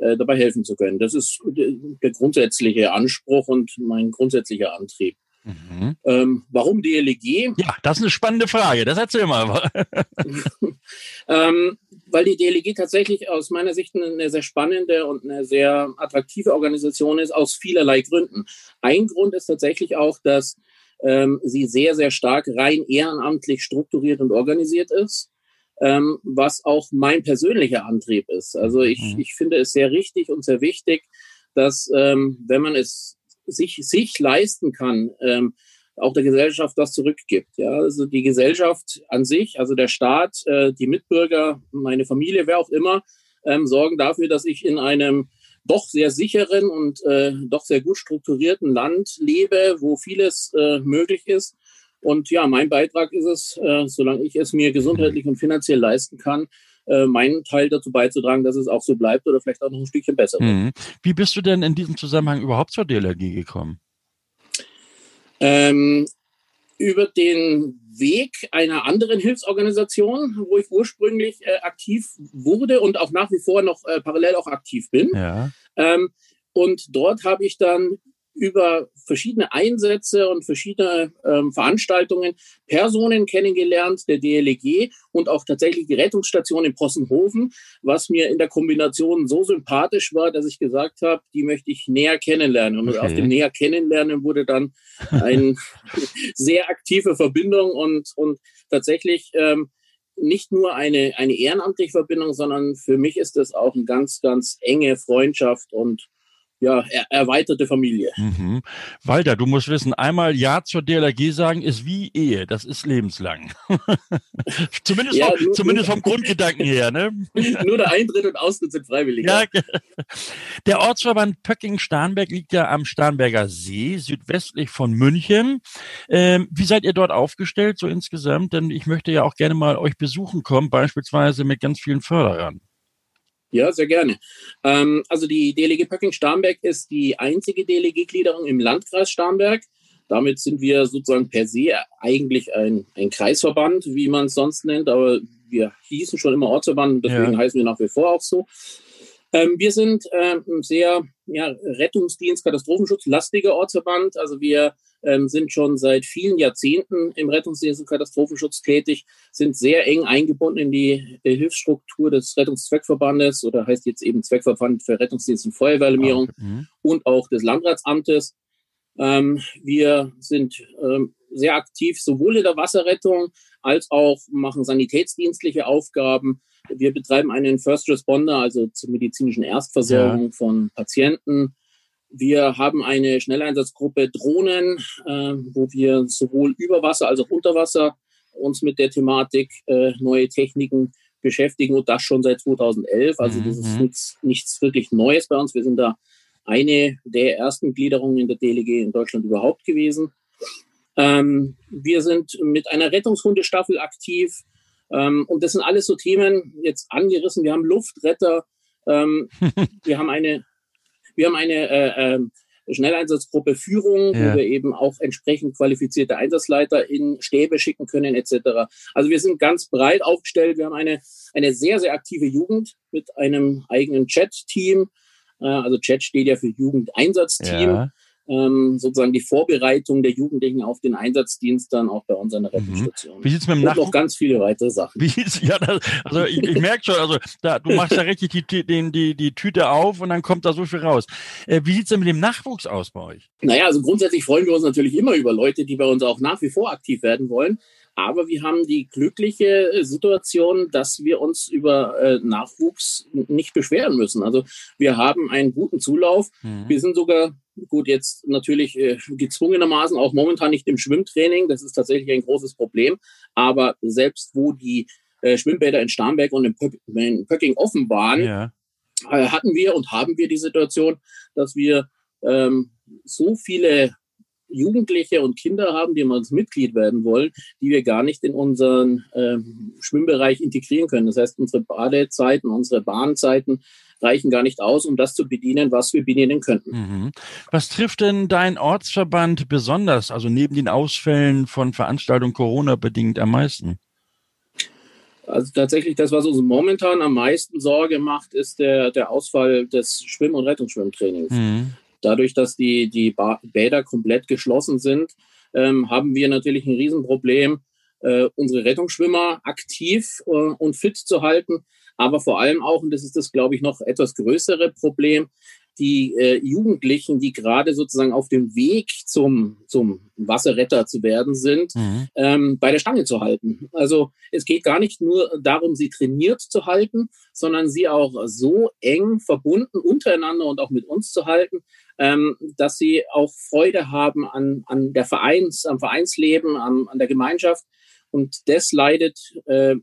äh, dabei helfen zu können. Das ist der grundsätzliche Anspruch und mein grundsätzlicher Antrieb. Mhm. Ähm, warum DLG? Ja, das ist eine spannende Frage. Das erzähl mal. ähm, weil die DLG tatsächlich aus meiner Sicht eine sehr spannende und eine sehr attraktive Organisation ist, aus vielerlei Gründen. Ein Grund ist tatsächlich auch, dass ähm, sie sehr, sehr stark rein ehrenamtlich strukturiert und organisiert ist. Ähm, was auch mein persönlicher Antrieb ist. Also ich, mhm. ich finde es sehr richtig und sehr wichtig, dass ähm, wenn man es sich, sich leisten kann, ähm, auch der Gesellschaft das zurückgibt. Ja, also die Gesellschaft an sich, also der Staat, äh, die Mitbürger, meine Familie, wer auch immer, ähm, sorgen dafür, dass ich in einem doch sehr sicheren und äh, doch sehr gut strukturierten Land lebe, wo vieles äh, möglich ist. Und ja, mein Beitrag ist es, äh, solange ich es mir gesundheitlich und finanziell leisten kann, äh, meinen Teil dazu beizutragen, dass es auch so bleibt oder vielleicht auch noch ein Stückchen besser wird. Mhm. Wie bist du denn in diesem Zusammenhang überhaupt zur DLRG gekommen? Ähm, über den Weg einer anderen Hilfsorganisation, wo ich ursprünglich äh, aktiv wurde und auch nach wie vor noch äh, parallel auch aktiv bin. Ja. Ähm, und dort habe ich dann über verschiedene Einsätze und verschiedene ähm, Veranstaltungen Personen kennengelernt, der DLG und auch tatsächlich die Rettungsstation in Possenhofen, was mir in der Kombination so sympathisch war, dass ich gesagt habe, die möchte ich näher kennenlernen. Und okay. aus dem näher kennenlernen wurde dann eine sehr aktive Verbindung und, und tatsächlich ähm, nicht nur eine, eine ehrenamtliche Verbindung, sondern für mich ist das auch eine ganz, ganz enge Freundschaft und ja, er, erweiterte Familie. Mhm. Walter, du musst wissen, einmal Ja zur DLRG sagen ist wie Ehe, das ist lebenslang. zumindest, ja, vom, nur, zumindest vom Grundgedanken her. Ne? nur der Eintritt und Austritt sind freiwillig. Ja. Der Ortsverband Pöcking-Starnberg liegt ja am Starnberger See, südwestlich von München. Ähm, wie seid ihr dort aufgestellt, so insgesamt? Denn ich möchte ja auch gerne mal euch besuchen kommen, beispielsweise mit ganz vielen Förderern. Ja, sehr gerne. Ähm, also die DLG Pöcking Starnberg ist die einzige DLG-Gliederung im Landkreis Starnberg. Damit sind wir sozusagen per se eigentlich ein, ein Kreisverband, wie man es sonst nennt, aber wir hießen schon immer Ortsverband, deswegen ja. heißen wir nach wie vor auch so. Ähm, wir sind ähm, sehr ja, Rettungsdienst, Katastrophenschutz, lastiger Ortsverband. Also wir ähm, sind schon seit vielen Jahrzehnten im Rettungsdienst und Katastrophenschutz tätig, sind sehr eng eingebunden in die, die Hilfsstruktur des Rettungszweckverbandes oder heißt jetzt eben Zweckverband für Rettungsdienst und Feuerwehralarmierung ah, mhm. und auch des Landratsamtes. Ähm, wir sind ähm, sehr aktiv sowohl in der Wasserrettung als auch machen sanitätsdienstliche Aufgaben. Wir betreiben einen First Responder, also zur medizinischen Erstversorgung ja. von Patienten. Wir haben eine Schnelleinsatzgruppe Drohnen, äh, wo wir sowohl über Wasser als auch unter Wasser uns mit der Thematik äh, neue Techniken beschäftigen und das schon seit 2011. Also das ist mhm. nichts, nichts wirklich Neues bei uns. Wir sind da eine der ersten Gliederungen in der DLG in Deutschland überhaupt gewesen. Ähm, wir sind mit einer Rettungshundestaffel aktiv. Ähm, und das sind alles so Themen jetzt angerissen. Wir haben Luftretter. Ähm, wir haben eine wir haben eine äh, äh, Schnelleinsatzgruppe Führung, ja. wo wir eben auch entsprechend qualifizierte Einsatzleiter in Stäbe schicken können etc. Also wir sind ganz breit aufgestellt. Wir haben eine, eine sehr, sehr aktive Jugend mit einem eigenen Chat-Team. Äh, also Chat steht ja für Jugendeinsatzteam. Ja ähm, sozusagen die Vorbereitung der Jugendlichen auf den Einsatzdienst dann auch bei uns an der mhm. Rettungsstation. Wie sieht's mit dem Nach Und noch ganz viele weitere Sachen. Wie ja, das, also ich, ich merke schon, also da, du machst ja richtig die, die, die, die Tüte auf und dann kommt da so viel raus. Äh, wie sieht's denn mit dem Nachwuchs aus bei euch? Naja, also grundsätzlich freuen wir uns natürlich immer über Leute, die bei uns auch nach wie vor aktiv werden wollen. Aber wir haben die glückliche äh, Situation, dass wir uns über äh, Nachwuchs nicht beschweren müssen. Also wir haben einen guten Zulauf. Mhm. Wir sind sogar gut jetzt natürlich äh, gezwungenermaßen auch momentan nicht im Schwimmtraining. Das ist tatsächlich ein großes Problem. Aber selbst wo die äh, Schwimmbäder in Starnberg und in, Pö in Pöcking offen waren, ja. äh, hatten wir und haben wir die Situation, dass wir ähm, so viele Jugendliche und Kinder haben, die mal Mitglied werden wollen, die wir gar nicht in unseren ähm, Schwimmbereich integrieren können. Das heißt, unsere Badezeiten, unsere Bahnzeiten reichen gar nicht aus, um das zu bedienen, was wir bedienen könnten. Mhm. Was trifft denn dein Ortsverband besonders, also neben den Ausfällen von Veranstaltungen Corona bedingt am meisten? Also tatsächlich das, was uns momentan am meisten Sorge macht, ist der, der Ausfall des Schwimm- und Rettungsschwimmtrainings. Mhm. Dadurch, dass die, die Bäder komplett geschlossen sind, ähm, haben wir natürlich ein Riesenproblem, äh, unsere Rettungsschwimmer aktiv äh, und fit zu halten. Aber vor allem auch, und das ist das, glaube ich, noch etwas größere Problem, die äh, Jugendlichen, die gerade sozusagen auf dem Weg zum, zum Wasserretter zu werden sind, mhm. ähm, bei der Stange zu halten. Also es geht gar nicht nur darum, sie trainiert zu halten, sondern sie auch so eng verbunden untereinander und auch mit uns zu halten, ähm, dass sie auch Freude haben an, an der Vereins, am Vereinsleben, an, an der Gemeinschaft. Und das leidet äh,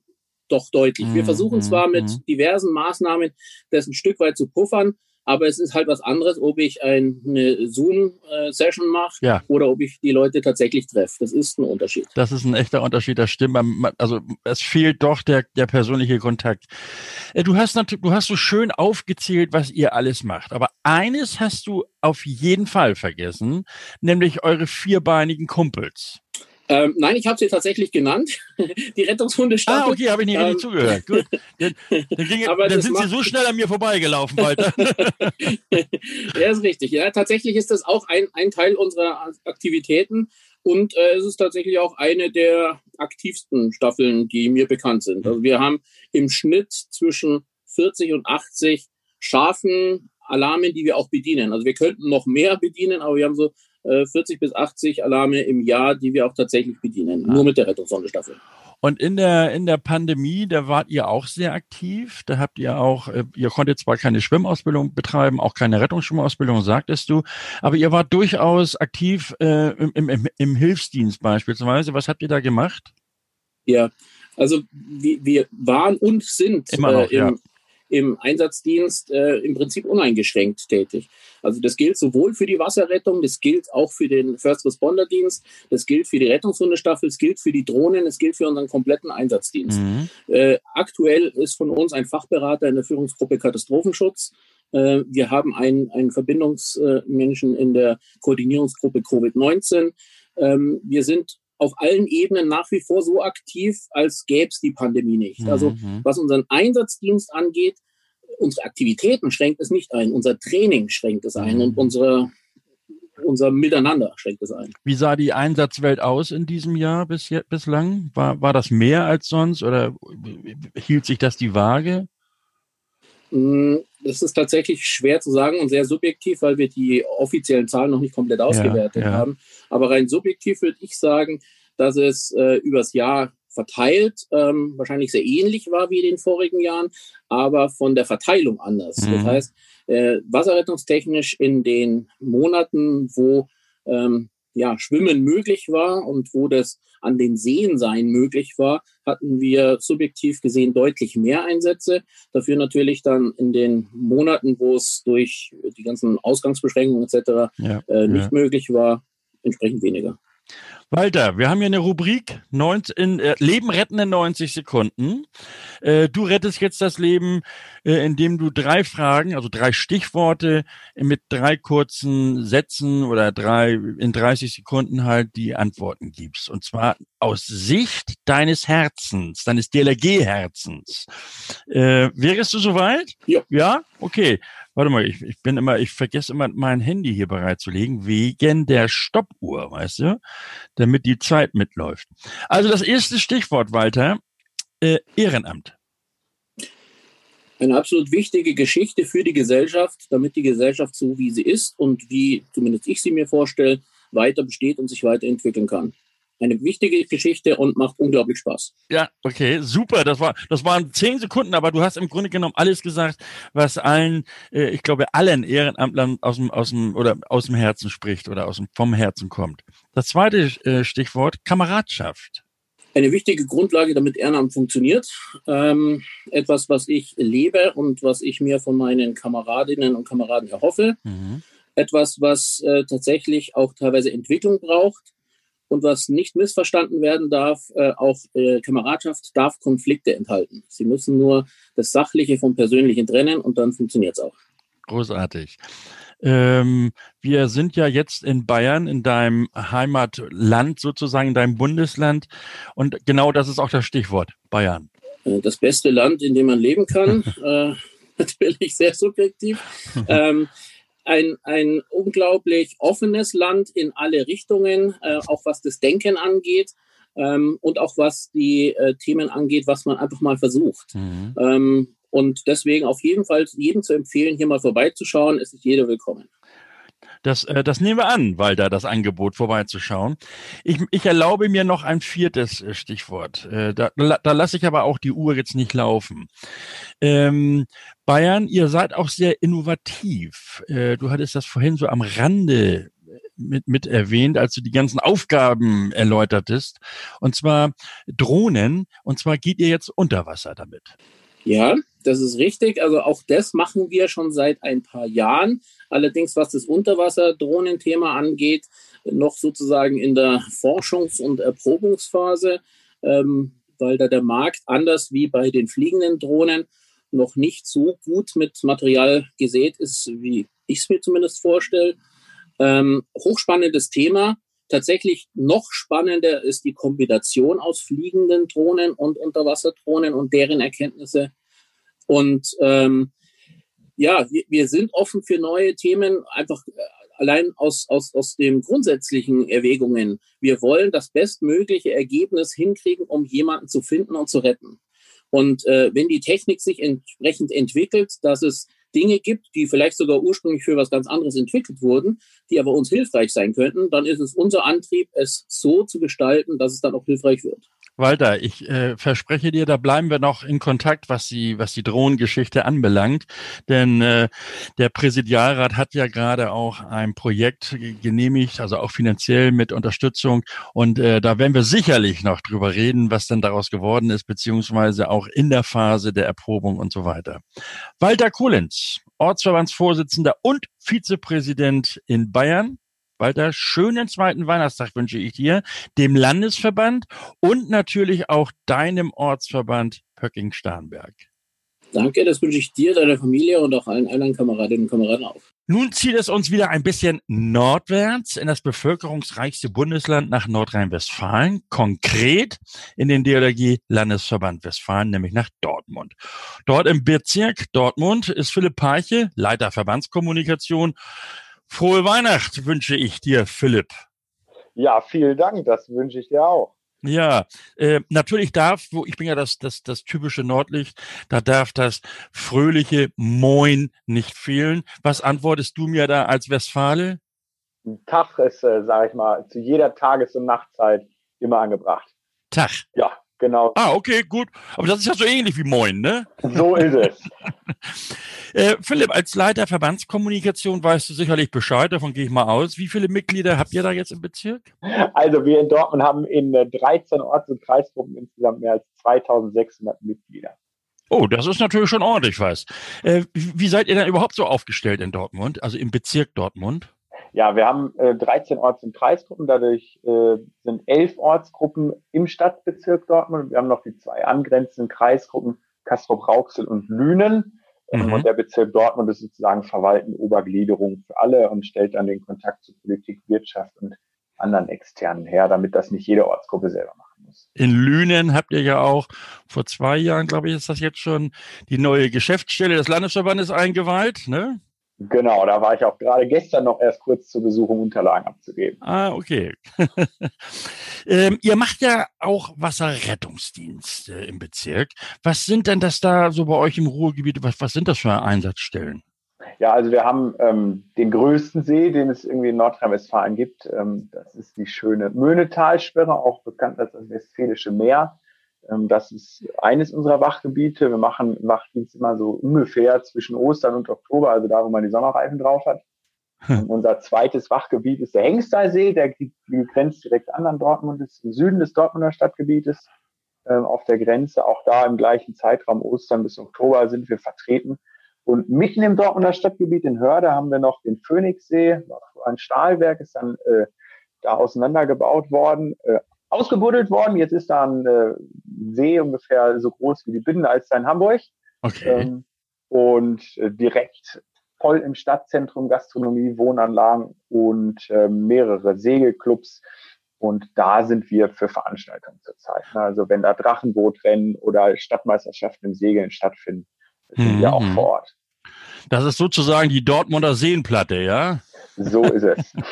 doch deutlich. Wir mhm, versuchen zwar mit mhm. diversen Maßnahmen das ein Stück weit zu puffern, aber es ist halt was anderes, ob ich eine Zoom-Session mache ja. oder ob ich die Leute tatsächlich treffe. Das ist ein Unterschied. Das ist ein echter Unterschied, das stimmt. Also es fehlt doch der, der persönliche Kontakt. Äh, du hast natürlich, du hast so schön aufgezählt, was ihr alles macht. Aber eines hast du auf jeden Fall vergessen, nämlich eure vierbeinigen Kumpels. Ähm, nein, ich habe sie tatsächlich genannt. die Rettungshundestaffel. Ah, okay, habe ich nicht ähm, zugehört. Gut. Dann, dann, ging, dann sind sie so schnell an mir vorbeigelaufen, Walter. ja, ist richtig. Ja, tatsächlich ist das auch ein, ein Teil unserer Aktivitäten. Und äh, es ist tatsächlich auch eine der aktivsten Staffeln, die mir bekannt sind. Also wir haben im Schnitt zwischen 40 und 80 scharfen Alarmen, die wir auch bedienen. Also wir könnten noch mehr bedienen, aber wir haben so 40 äh, bis 80 Alarme im Jahr, die wir auch tatsächlich bedienen, ah. nur mit der Rettungssondestaffel. Und in der, in der Pandemie, da wart ihr auch sehr aktiv. Da habt ihr auch, äh, ihr konntet zwar keine Schwimmausbildung betreiben, auch keine Rettungsschwimmausbildung, sagtest du, aber ihr wart durchaus aktiv äh, im, im, im Hilfsdienst beispielsweise. Was habt ihr da gemacht? Ja, also wir, wir waren und sind Immer noch, äh, im, ja im Einsatzdienst äh, im Prinzip uneingeschränkt tätig. Also das gilt sowohl für die Wasserrettung, das gilt auch für den First Responder Dienst, das gilt für die Rettungshundestaffel, es gilt für die Drohnen, es gilt für unseren kompletten Einsatzdienst. Mhm. Äh, aktuell ist von uns ein Fachberater in der Führungsgruppe Katastrophenschutz. Äh, wir haben einen, einen Verbindungsmenschen in der Koordinierungsgruppe Covid-19. Ähm, wir sind auf allen Ebenen nach wie vor so aktiv, als gäbe es die Pandemie nicht. Also mhm. was unseren Einsatzdienst angeht, unsere Aktivitäten schränkt es nicht ein, unser Training schränkt es ein mhm. und unsere unser Miteinander schränkt es ein. Wie sah die Einsatzwelt aus in diesem Jahr bis, bislang? War, war das mehr als sonst oder hielt sich das die Waage? Mm, das ist tatsächlich schwer zu sagen und sehr subjektiv, weil wir die offiziellen Zahlen noch nicht komplett ausgewertet ja, ja. haben. Aber rein subjektiv würde ich sagen, dass es äh, übers Jahr verteilt ähm, wahrscheinlich sehr ähnlich war wie in den vorigen Jahren, aber von der Verteilung anders. Mhm. Das heißt, äh, wasserrettungstechnisch in den Monaten, wo ähm, ja, Schwimmen möglich war und wo das an den Seen sein möglich war, hatten wir subjektiv gesehen deutlich mehr Einsätze. Dafür natürlich dann in den Monaten, wo es durch die ganzen Ausgangsbeschränkungen etc. Ja, äh, nicht ja. möglich war, entsprechend weniger. Walter, wir haben hier eine Rubrik 90, in, äh, Leben retten in 90 Sekunden. Äh, du rettest jetzt das Leben, äh, indem du drei Fragen, also drei Stichworte mit drei kurzen Sätzen oder drei in 30 Sekunden halt die Antworten gibst. Und zwar aus Sicht deines Herzens, deines DLRG-Herzens. Äh, wärst du soweit? Ja. Ja? Okay. Warte mal, ich, ich bin immer, ich vergesse immer mein Handy hier bereitzulegen, wegen der Stoppuhr, weißt du? Damit die Zeit mitläuft. Also das erste Stichwort, Walter, äh, Ehrenamt. Eine absolut wichtige Geschichte für die Gesellschaft, damit die Gesellschaft so wie sie ist und wie zumindest ich sie mir vorstelle, weiter besteht und sich weiterentwickeln kann eine wichtige Geschichte und macht unglaublich Spaß. Ja, okay, super. Das war, das waren zehn Sekunden, aber du hast im Grunde genommen alles gesagt, was allen, äh, ich glaube, allen Ehrenamtlern aus dem, aus dem oder aus dem Herzen spricht oder aus dem vom Herzen kommt. Das zweite äh, Stichwort Kameradschaft. Eine wichtige Grundlage, damit Ehrenamt funktioniert. Ähm, etwas, was ich lebe und was ich mir von meinen Kameradinnen und Kameraden erhoffe. Mhm. Etwas, was äh, tatsächlich auch teilweise Entwicklung braucht Und was nicht missverstanden werden darf, äh, auch äh, Kameradschaft darf Konflikte enthalten. Sie müssen nur das Sachliche vom Persönlichen trennen und dann funktioniert es auch. Großartig. Ähm, wir sind ja jetzt in Bayern, in deinem Heimatland sozusagen, in deinem Bundesland. Und genau das ist auch das Stichwort, Bayern. Äh, das beste Land, in dem man leben kann. äh, natürlich sehr subjektiv. ähm, ein, ein unglaublich offenes Land in alle Richtungen, äh, auch was das Denken angeht ähm, und auch was die äh, Themen angeht, was man einfach mal versucht. Mhm. Ähm, und deswegen auf jeden Fall jedem zu empfehlen, hier mal vorbeizuschauen. Es ist jeder willkommen. Das, äh, das nehmen wir an, Walter, das Angebot vorbeizuschauen. Ich, ich erlaube mir noch ein viertes äh, Stichwort. Äh, da, da lasse ich aber auch die Uhr jetzt nicht laufen. Ähm, Bayern, ihr seid auch sehr innovativ. Äh, du hattest das vorhin so am Rande mit, mit erwähnt, als du die ganzen Aufgaben erläutertest. Und zwar Drohnen. Und zwar geht ihr jetzt unter Wasser damit. Ja, das ist richtig. Also auch das machen wir schon seit ein paar Jahren. Allerdings, was das Unterwasserdrohnenthema angeht, noch sozusagen in der Forschungs- und Erprobungsphase, ähm, weil da der Markt anders wie bei den fliegenden Drohnen noch nicht so gut mit Material gesät ist, wie ich es mir zumindest vorstelle. Ähm, hochspannendes Thema. Tatsächlich noch spannender ist die Kombination aus fliegenden Drohnen und Unterwasserdrohnen und deren Erkenntnisse. Und ähm, ja, wir, wir sind offen für neue Themen, einfach äh, allein aus, aus, aus den grundsätzlichen Erwägungen. Wir wollen das bestmögliche Ergebnis hinkriegen, um jemanden zu finden und zu retten. Und äh, wenn die Technik sich entsprechend entwickelt, dass es Dinge gibt, die vielleicht sogar ursprünglich für was ganz anderes entwickelt wurden, die aber uns hilfreich sein könnten, dann ist es unser Antrieb, es so zu gestalten, dass es dann auch hilfreich wird. Walter, ich äh, verspreche dir, da bleiben wir noch in Kontakt, was die, was die Drohnengeschichte anbelangt. Denn äh, der Präsidialrat hat ja gerade auch ein Projekt genehmigt, also auch finanziell mit Unterstützung. Und äh, da werden wir sicherlich noch drüber reden, was denn daraus geworden ist, beziehungsweise auch in der Phase der Erprobung und so weiter. Walter Kohlenz, Ortsverbandsvorsitzender und Vizepräsident in Bayern. Walter, schönen zweiten Weihnachtstag wünsche ich dir, dem Landesverband und natürlich auch deinem Ortsverband Pöcking-Starnberg. Danke, das wünsche ich dir, deiner Familie und auch allen anderen Kameradinnen und Kameraden auf. Nun zieht es uns wieder ein bisschen nordwärts in das bevölkerungsreichste Bundesland nach Nordrhein-Westfalen, konkret in den DLRG Landesverband Westfalen, nämlich nach Dortmund. Dort im Bezirk Dortmund ist Philipp Parche, Leiter Verbandskommunikation, Frohe Weihnacht wünsche ich dir, Philipp. Ja, vielen Dank. Das wünsche ich dir auch. Ja, äh, natürlich darf, wo ich bin ja das, das, das typische Nordlicht, da darf das fröhliche Moin nicht fehlen. Was antwortest du mir da als Westfale? Tag ist, äh, sage ich mal, zu jeder Tages- und Nachtzeit immer angebracht. Tag. Ja, genau. Ah, okay, gut. Aber das ist ja so ähnlich wie Moin, ne? So ist es. äh, Philipp, als Leiter Verbandskommunikation weißt du sicherlich Bescheid, davon gehe ich mal aus. Wie viele Mitglieder habt ihr da jetzt im Bezirk? Also wir in Dortmund haben in 13 äh, Orts- und Kreisgruppen insgesamt mehr als 2600 Mitglieder. Oh, das ist natürlich schon ordentlich was. Äh, wie seid ihr denn überhaupt so aufgestellt in Dortmund, also im Bezirk Dortmund? Ja, wir haben äh, 13 Orts- und Kreisgruppen, dadurch äh, sind elf Ortsgruppen im Stadtbezirk Dortmund. Wir haben noch die zwei angrenzenden Kreisgruppen Castrop-Rauxel und Lünen. Ähm, mhm. Und der Bezirk Dortmund ist sozusagen verwaltende Obergliederung für alle und stellt dann den Kontakt zu Politik, Wirtschaft und anderen externen her, damit das nicht jede Ortsgruppe selber machen muss. In Lünen habt ihr ja auch vor zwei Jahren, glaube ich, ist das jetzt schon die neue Geschäftsstelle des Landesverbandes eingeweiht, ne? Genau, da war ich auch gerade gestern noch erst kurz zur Besuchung Unterlagen abzugeben. Ah, okay. ähm, ihr macht ja auch Wasserrettungsdienst äh, im Bezirk. Was sind denn das da so bei euch im Ruhrgebiet? Was, was sind das für Einsatzstellen? Ja, also wir haben ähm, den größten See, den es irgendwie in Nordrhein-Westfalen gibt. Ähm, das ist die schöne Möhnetalsperre, auch bekannt als das Westfälische Meer. Ähm, das ist eines unserer Wachgebiete. Wir machen Wachdienst immer so ungefähr zwischen Ostern und Oktober, also da, wo man die Sommerreifen drauf hat. Hm. Unser zweites Wachgebiet ist der Hengstalsee, der grenzt direkt an an Dortmund, ist im Süden des Dortmunder Stadtgebietes ähm, auf der Grenze. Auch da im gleichen Zeitraum Ostern bis Oktober sind wir vertreten. Und mitten im Dortmunder Stadtgebiet in Hörde haben wir noch den Phoenixsee. Ein Stahlwerk ist dann äh, da auseinandergebaut worden, äh, ausgebuddelt worden. Jetzt ist da ein äh, See ungefähr so groß wie die Binnenalster in Hamburg. Okay. Ähm, und äh, direkt voll im Stadtzentrum Gastronomie, Wohnanlagen und äh, mehrere Segelclubs. Und da sind wir für Veranstaltungen zurzeit. Ne? Also wenn da Drachenbootrennen oder Stadtmeisterschaften im Segeln stattfinden, sind Mhm. wir auch vor Ort. Das ist sozusagen die Dortmunder Seenplatte, ja? So ist es.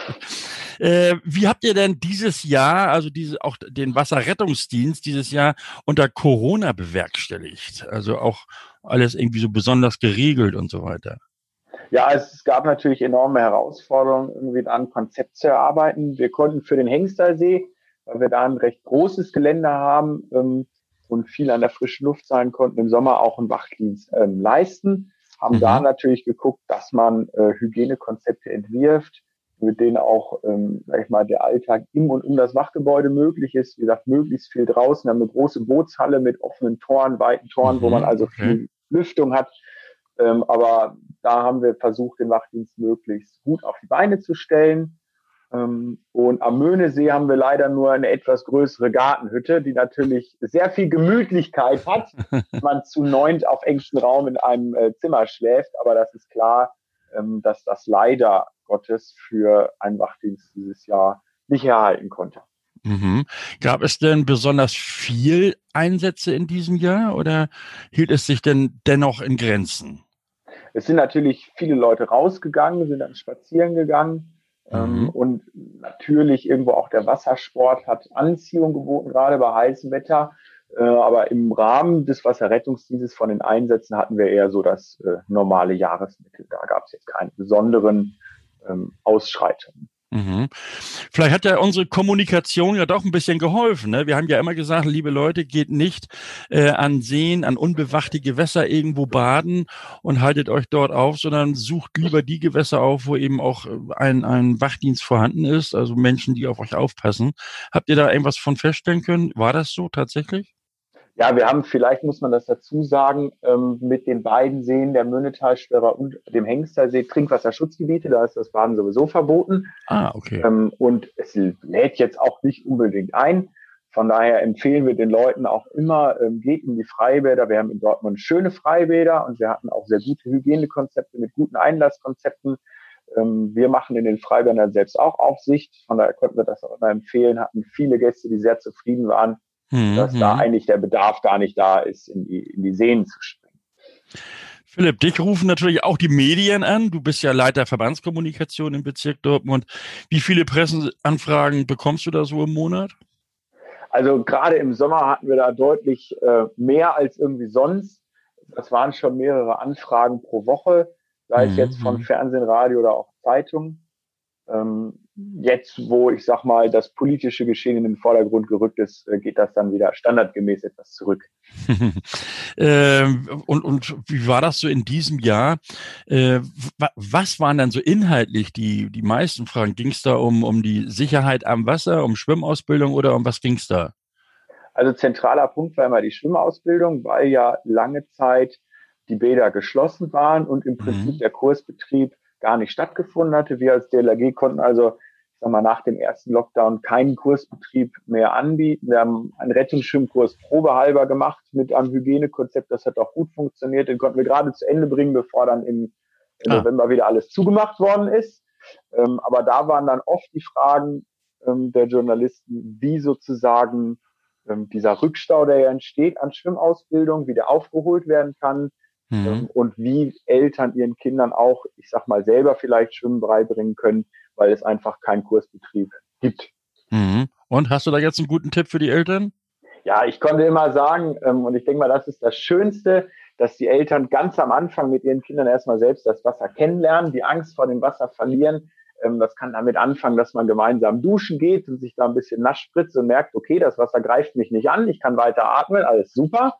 Äh, wie habt ihr denn dieses Jahr, also diese, auch den Wasserrettungsdienst dieses Jahr unter Corona bewerkstelligt? Also auch alles irgendwie so besonders geregelt und so weiter. Ja, es gab natürlich enorme Herausforderungen, irgendwie da ein Konzept zu erarbeiten. Wir konnten für den Hengstersee, weil wir da ein recht großes Gelände haben ähm, und viel an der frischen Luft sein konnten, im Sommer auch einen Wachdienst ähm, leisten. Haben Mhm. da natürlich geguckt, dass man äh, Hygienekonzepte entwirft, mit denen auch, ähm, sag ich mal, der Alltag im und um das Wachgebäude möglich ist. Wie gesagt, möglichst viel draußen. Wir haben eine große Bootshalle mit offenen Toren, weiten Toren, wo Mhm, man also okay. viel Lüftung hat. Ähm, aber da haben wir versucht, den Wachdienst möglichst gut auf die Beine zu stellen. Ähm, und am Möhnesee haben wir leider nur eine etwas größere Gartenhütte, die natürlich sehr viel Gemütlichkeit hat. wenn man zu neunt auf engstem Raum in einem äh, Zimmer schläft. Aber das ist klar, ähm, dass das leider Gottes für einen Wachdienst dieses Jahr nicht erhalten konnte. Mhm. Gab es denn besonders viel Einsätze in diesem Jahr oder hielt es sich denn dennoch in Grenzen? Es sind natürlich viele Leute rausgegangen, sind dann spazieren gegangen. Ähm, Mhm. und natürlich irgendwo auch der Wassersport hat Anziehung geboten, gerade bei heißem Wetter. Äh, aber im Rahmen des Wasserrettungsdienstes von den Einsätzen hatten wir eher so das äh, normale Jahresmittel. Da gab es jetzt keine besonderen ähm, Ausschreitungen. Mhm. Vielleicht hat ja unsere Kommunikation ja doch ein bisschen geholfen. Ne? Wir haben ja immer gesagt, liebe Leute, geht nicht äh, an Seen, an unbewachte Gewässer irgendwo baden und haltet euch dort auf, sondern sucht lieber die Gewässer auf, wo eben auch äh, ein, ein Wachdienst vorhanden ist, also Menschen, die auf euch aufpassen. Habt ihr da irgendwas von feststellen können? War das so tatsächlich? Ja, wir haben, vielleicht muss man das dazu sagen, ähm, mit den beiden Seen, der Mönnetalsperre und dem Hengstersee, Trinkwasserschutzgebiete, da ist das Baden sowieso verboten. Ah, okay. Ähm, und es lädt jetzt auch nicht unbedingt ein. Von daher empfehlen wir den Leuten auch immer, ähm, geht in die Freibäder. Wir haben in Dortmund schöne Freibäder und wir hatten auch sehr gute Hygienekonzepte mit guten Einlasskonzepten. Ähm, wir machen in den Freibädern selbst auch Aufsicht. Von daher konnten wir das auch immer empfehlen, hatten viele Gäste, die sehr zufrieden waren, Mhm, dass da mhm. eigentlich der Bedarf gar nicht da ist, in die, in die Seen zu springen. Philipp, dich rufen natürlich auch die Medien an. Du bist ja Leiter Verbandskommunikation im Bezirk Dortmund. Wie viele Presseanfragen bekommst du da so im Monat? Also gerade im Sommer hatten wir da deutlich äh, mehr als irgendwie sonst. Das waren schon mehrere Anfragen pro Woche, sei es Mhm, jetzt von mhm. Fernsehen, Radio oder auch Zeitung. Ähm, jetzt, wo ich sag mal, das politische Geschehen in den Vordergrund gerückt ist, äh, geht das dann wieder standardgemäß etwas zurück. ähm, und, und wie war das so in diesem Jahr? Äh, wa- was waren dann so inhaltlich die, die meisten Fragen? Ging es da um, um die Sicherheit am Wasser, um Schwimmausbildung oder um was ging es da? Also zentraler Punkt war immer die Schwimmausbildung, weil ja lange Zeit die Bäder geschlossen waren und im Prinzip Mhm. der Kursbetrieb gar nicht stattgefunden hatte. Wir als DLRG konnten also ich sag mal, nach dem ersten Lockdown keinen Kursbetrieb mehr anbieten. Wir haben einen Rettungsschwimmkurs probehalber gemacht mit einem Hygienekonzept. Das hat auch gut funktioniert. Den konnten wir gerade zu Ende bringen, bevor dann im im Ah. November wieder alles zugemacht worden ist. Ähm, aber da waren dann oft die Fragen ähm, der Journalisten, wie sozusagen ähm, dieser Rückstau, der ja entsteht an Schwimmausbildung, wie der aufgeholt werden kann Mhm. ähm, und wie Eltern ihren Kindern auch, ich sag mal, selber vielleicht Schwimmen beibringen können, weil es einfach keinen Kursbetrieb gibt. Mhm. Und hast du da jetzt einen guten Tipp für die Eltern? Ja, ich konnte immer sagen, ähm, und ich denke mal, das ist das Schönste, dass die Eltern ganz am Anfang mit ihren Kindern erstmal selbst das Wasser kennenlernen, die Angst vor dem Wasser verlieren. Ähm, das kann damit anfangen, dass man gemeinsam duschen geht und sich da ein bisschen nass spritzt und merkt, okay, das Wasser greift mich nicht an, ich kann weiter atmen, alles super.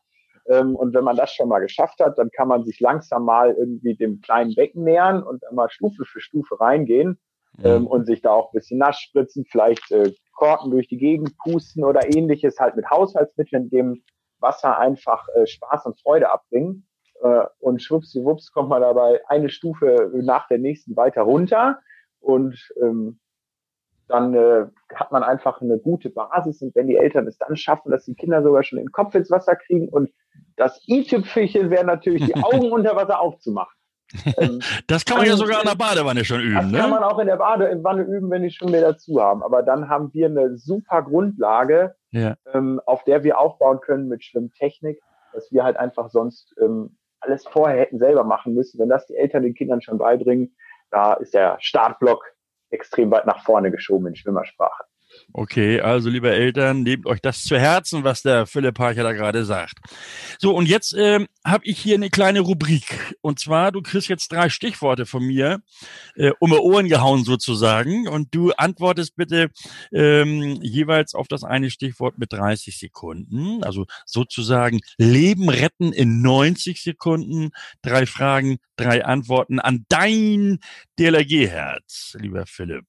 Ähm, und wenn man das schon mal geschafft hat, dann kann man sich langsam mal irgendwie dem kleinen Becken nähern und mal Stufe für Stufe reingehen ähm, und sich da auch ein bisschen nass spritzen, vielleicht äh, Korken durch die Gegend pusten oder ähnliches, halt mit Haushaltsmitteln dem Wasser einfach äh, Spaß und Freude abbringen. Äh, und schwuppsiwupps kommt man dabei eine Stufe nach der nächsten weiter runter. Und ähm, dann äh, hat man einfach eine gute Basis. Und wenn die Eltern es dann schaffen, dass die Kinder sogar schon den Kopf ins Wasser kriegen und das i-Tüpfelchen wäre natürlich die Augen unter Wasser aufzumachen. Ähm, das kann man ja sogar in der Badewanne schon üben. Das ne? kann man auch in der Badewanne üben, wenn die Schwimmbäder dazu haben. Aber dann haben wir eine super Grundlage, ja. ähm, auf der wir aufbauen können mit Schwimmtechnik, dass wir halt einfach sonst ähm, alles vorher hätten selber machen müssen. Wenn das die Eltern den Kindern schon beibringen, da ist der Startblock extrem weit nach vorne geschoben in Schwimmersprache. Okay, also liebe Eltern, nehmt euch das zu Herzen, was der Philipp Parcher da gerade sagt. So, und jetzt ähm, habe ich hier eine kleine Rubrik. Und zwar, du kriegst jetzt drei Stichworte von mir, äh, um die Ohren gehauen sozusagen. Und du antwortest bitte ähm, jeweils auf das eine Stichwort mit 30 Sekunden. Also sozusagen Leben retten in 90 Sekunden. Drei Fragen, drei Antworten an dein DLRG-Herz, lieber Philipp.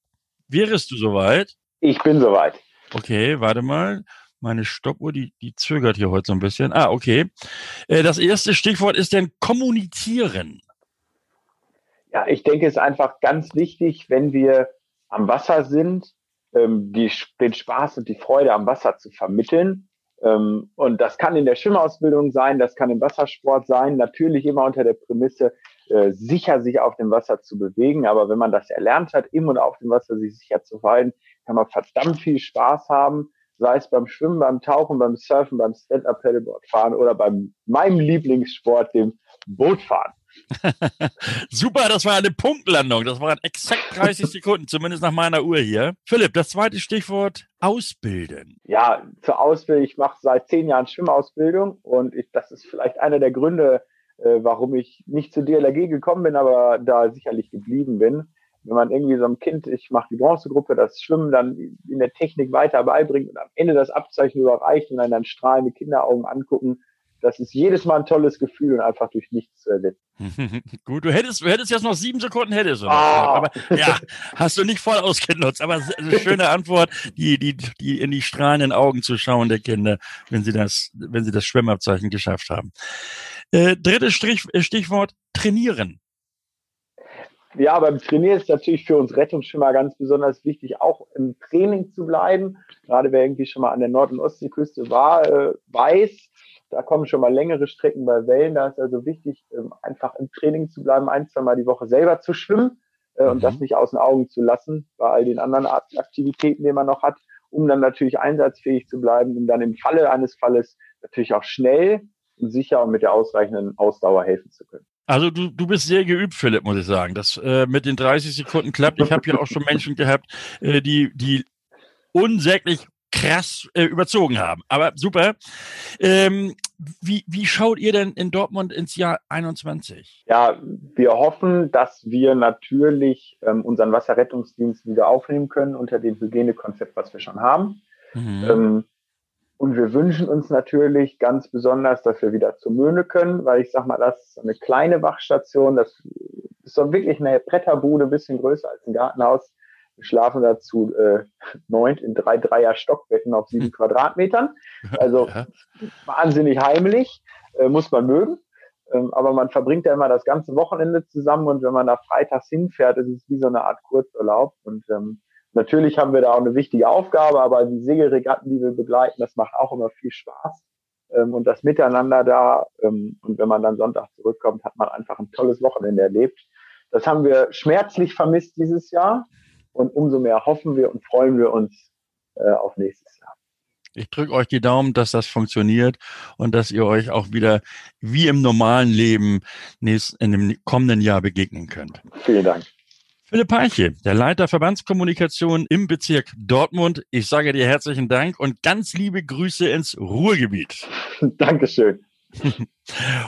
Wärest du soweit? Ich bin soweit. Okay, warte mal. Meine Stoppuhr, die, die zögert hier heute so ein bisschen. Ah, okay. Äh, das erste Stichwort ist denn kommunizieren. Ja, ich denke, es ist einfach ganz wichtig, wenn wir am Wasser sind, ähm, die, den Spaß und die Freude am Wasser zu vermitteln. Ähm, und das kann in der Schwimmausbildung sein, das kann im Wassersport sein, natürlich immer unter der Prämisse, äh, sicher sich auf dem Wasser zu bewegen. Aber wenn man das erlernt hat, im und auf dem Wasser sich sicher zu verhalten, kann man verdammt viel Spaß haben, sei es beim Schwimmen, beim Tauchen, beim Surfen, beim Stand-Up-Paddleboard fahren oder beim meinem Lieblingssport, dem Bootfahren. Super, das war eine Punktlandung. Das waren exakt 30 Sekunden, zumindest nach meiner Uhr hier. Philipp, das zweite Stichwort Ausbilden. Ja, zur Ausbildung. Ich mache seit zehn Jahren Schwimmausbildung und ich, das ist vielleicht einer der Gründe, äh, warum ich nicht zu DLRG gekommen bin, aber da sicherlich geblieben bin wenn man irgendwie so einem Kind, ich mache die Bronzegruppe, das Schwimmen dann in der Technik weiter beibringt und am Ende das Abzeichen überreicht und dann, dann strahlende Kinderaugen angucken, das ist jedes Mal ein tolles Gefühl und einfach durch nichts zu ersetzen. Gut, du hättest, du hättest jetzt noch sieben Sekunden hättest du noch. Ah. Aber ja, hast du nicht voll ausgenutzt. Aber eine schöne Antwort, die, die, die in die strahlenden Augen zu schauen der Kinder, wenn sie das, wenn sie das Schwimmabzeichen geschafft haben. Äh, drittes Strich, Stichwort trainieren. Ja, beim Trainieren ist natürlich für uns Rettungsschwimmer ganz besonders wichtig, auch im Training zu bleiben. Gerade wer irgendwie schon mal an der Nord- und Ostseeküste war, äh, weiß, da kommen schon mal längere Strecken bei Wellen. Da ist also wichtig, ähm, einfach im Training zu bleiben, ein, zwei Mal die Woche selber zu schwimmen äh, mhm. und das nicht aus den Augen zu lassen bei all den anderen Aktivitäten, die man noch hat, um dann natürlich einsatzfähig zu bleiben, um dann im Falle eines Falles natürlich auch schnell und sicher und mit der ausreichenden Ausdauer helfen zu können. Also du, du bist sehr geübt, Philipp, muss ich sagen. Das äh, mit den 30 Sekunden klappt. Ich habe ja auch schon Menschen gehabt, äh, die, die unsäglich krass äh, überzogen haben. Aber super. Ähm, wie, wie schaut ihr denn in Dortmund ins Jahr 21? Ja, wir hoffen, dass wir natürlich ähm, unseren Wasserrettungsdienst wieder aufnehmen können unter dem Hygienekonzept, was wir schon haben. Mhm. Ähm, und wir wünschen uns natürlich ganz besonders, dass wir wieder zur Möhne können, weil ich sag mal, das ist eine kleine Wachstation, das ist so wirklich eine Bretterbude, ein bisschen größer als ein Gartenhaus. Wir schlafen dazu äh, neunt in drei Dreier Stockbetten auf sieben Quadratmetern. Also wahnsinnig heimlich, äh, muss man mögen. Ähm, aber man verbringt ja immer das ganze Wochenende zusammen und wenn man da freitags hinfährt, ist es wie so eine Art Kurzurlaub. Und ähm, Natürlich haben wir da auch eine wichtige Aufgabe, aber die Segelregatten, die wir begleiten, das macht auch immer viel Spaß. Ähm, und das Miteinander da, ähm, und wenn man dann Sonntag zurückkommt, hat man einfach ein tolles Wochenende erlebt. Das haben wir schmerzlich vermisst dieses Jahr. Und umso mehr hoffen wir und freuen wir uns äh, auf nächstes Jahr. Ich drücke euch die Daumen, dass das funktioniert und dass ihr euch auch wieder wie im normalen Leben in dem kommenden Jahr begegnen könnt. Vielen Dank. Philipp Peiche, der Leiter Verbandskommunikation im Bezirk Dortmund. Ich sage dir herzlichen Dank und ganz liebe Grüße ins Ruhrgebiet. Dankeschön.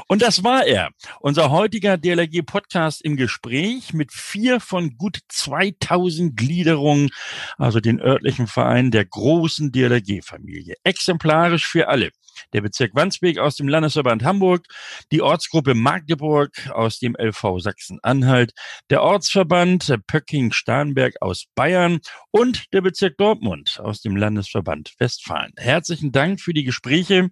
Und das war er, unser heutiger DLRG-Podcast im Gespräch mit vier von gut 2000 Gliederungen, also den örtlichen Vereinen der großen DLRG-Familie. Exemplarisch für alle der Bezirk Wandsbek aus dem Landesverband Hamburg, die Ortsgruppe Magdeburg aus dem LV Sachsen-Anhalt, der Ortsverband Pöcking-Starnberg aus Bayern und der Bezirk Dortmund aus dem Landesverband Westfalen. Herzlichen Dank für die Gespräche.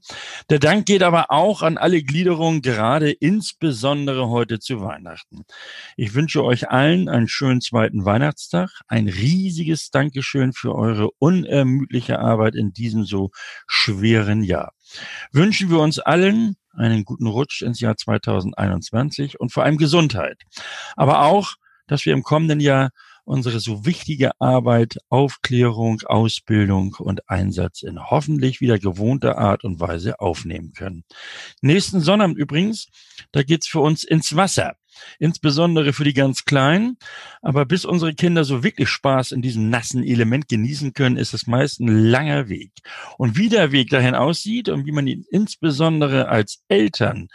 Der Dank geht aber auch an alle Glieder Gliederung, gerade insbesondere heute zu Weihnachten. Ich wünsche euch allen einen schönen zweiten Weihnachtstag, ein riesiges Dankeschön für eure unermüdliche Arbeit in diesem so schweren Jahr. Wünschen wir uns allen einen guten Rutsch ins Jahr 2021 und vor allem Gesundheit. Aber auch, dass wir im kommenden Jahr unsere so wichtige Arbeit Aufklärung, Ausbildung und Einsatz in hoffentlich wieder gewohnter Art und Weise aufnehmen können. Nächsten Sonnabend übrigens, da geht's für uns ins Wasser. Insbesondere für die ganz Kleinen. Aber bis unsere Kinder so wirklich Spaß in diesem nassen Element genießen können, ist es meist ein langer Weg. Und wie der Weg dahin aussieht und wie man ihn insbesondere als Eltern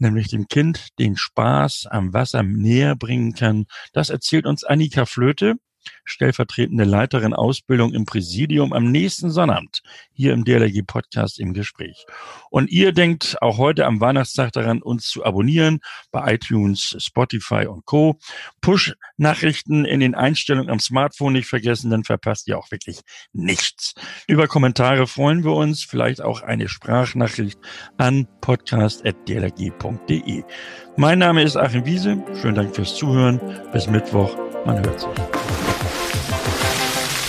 nämlich dem Kind den Spaß am Wasser näher bringen kann. Das erzählt uns Annika Flöte stellvertretende Leiterin Ausbildung im Präsidium am nächsten Sonnabend hier im DLRG Podcast im Gespräch. Und ihr denkt auch heute am Weihnachtstag daran, uns zu abonnieren bei iTunes, Spotify und Co. Push-Nachrichten in den Einstellungen am Smartphone nicht vergessen, dann verpasst ihr auch wirklich nichts. Über Kommentare freuen wir uns, vielleicht auch eine Sprachnachricht an podcast.dlrg.de. Mein Name ist Achim Wiese. Schönen Dank fürs Zuhören. Bis Mittwoch. Man hört sich.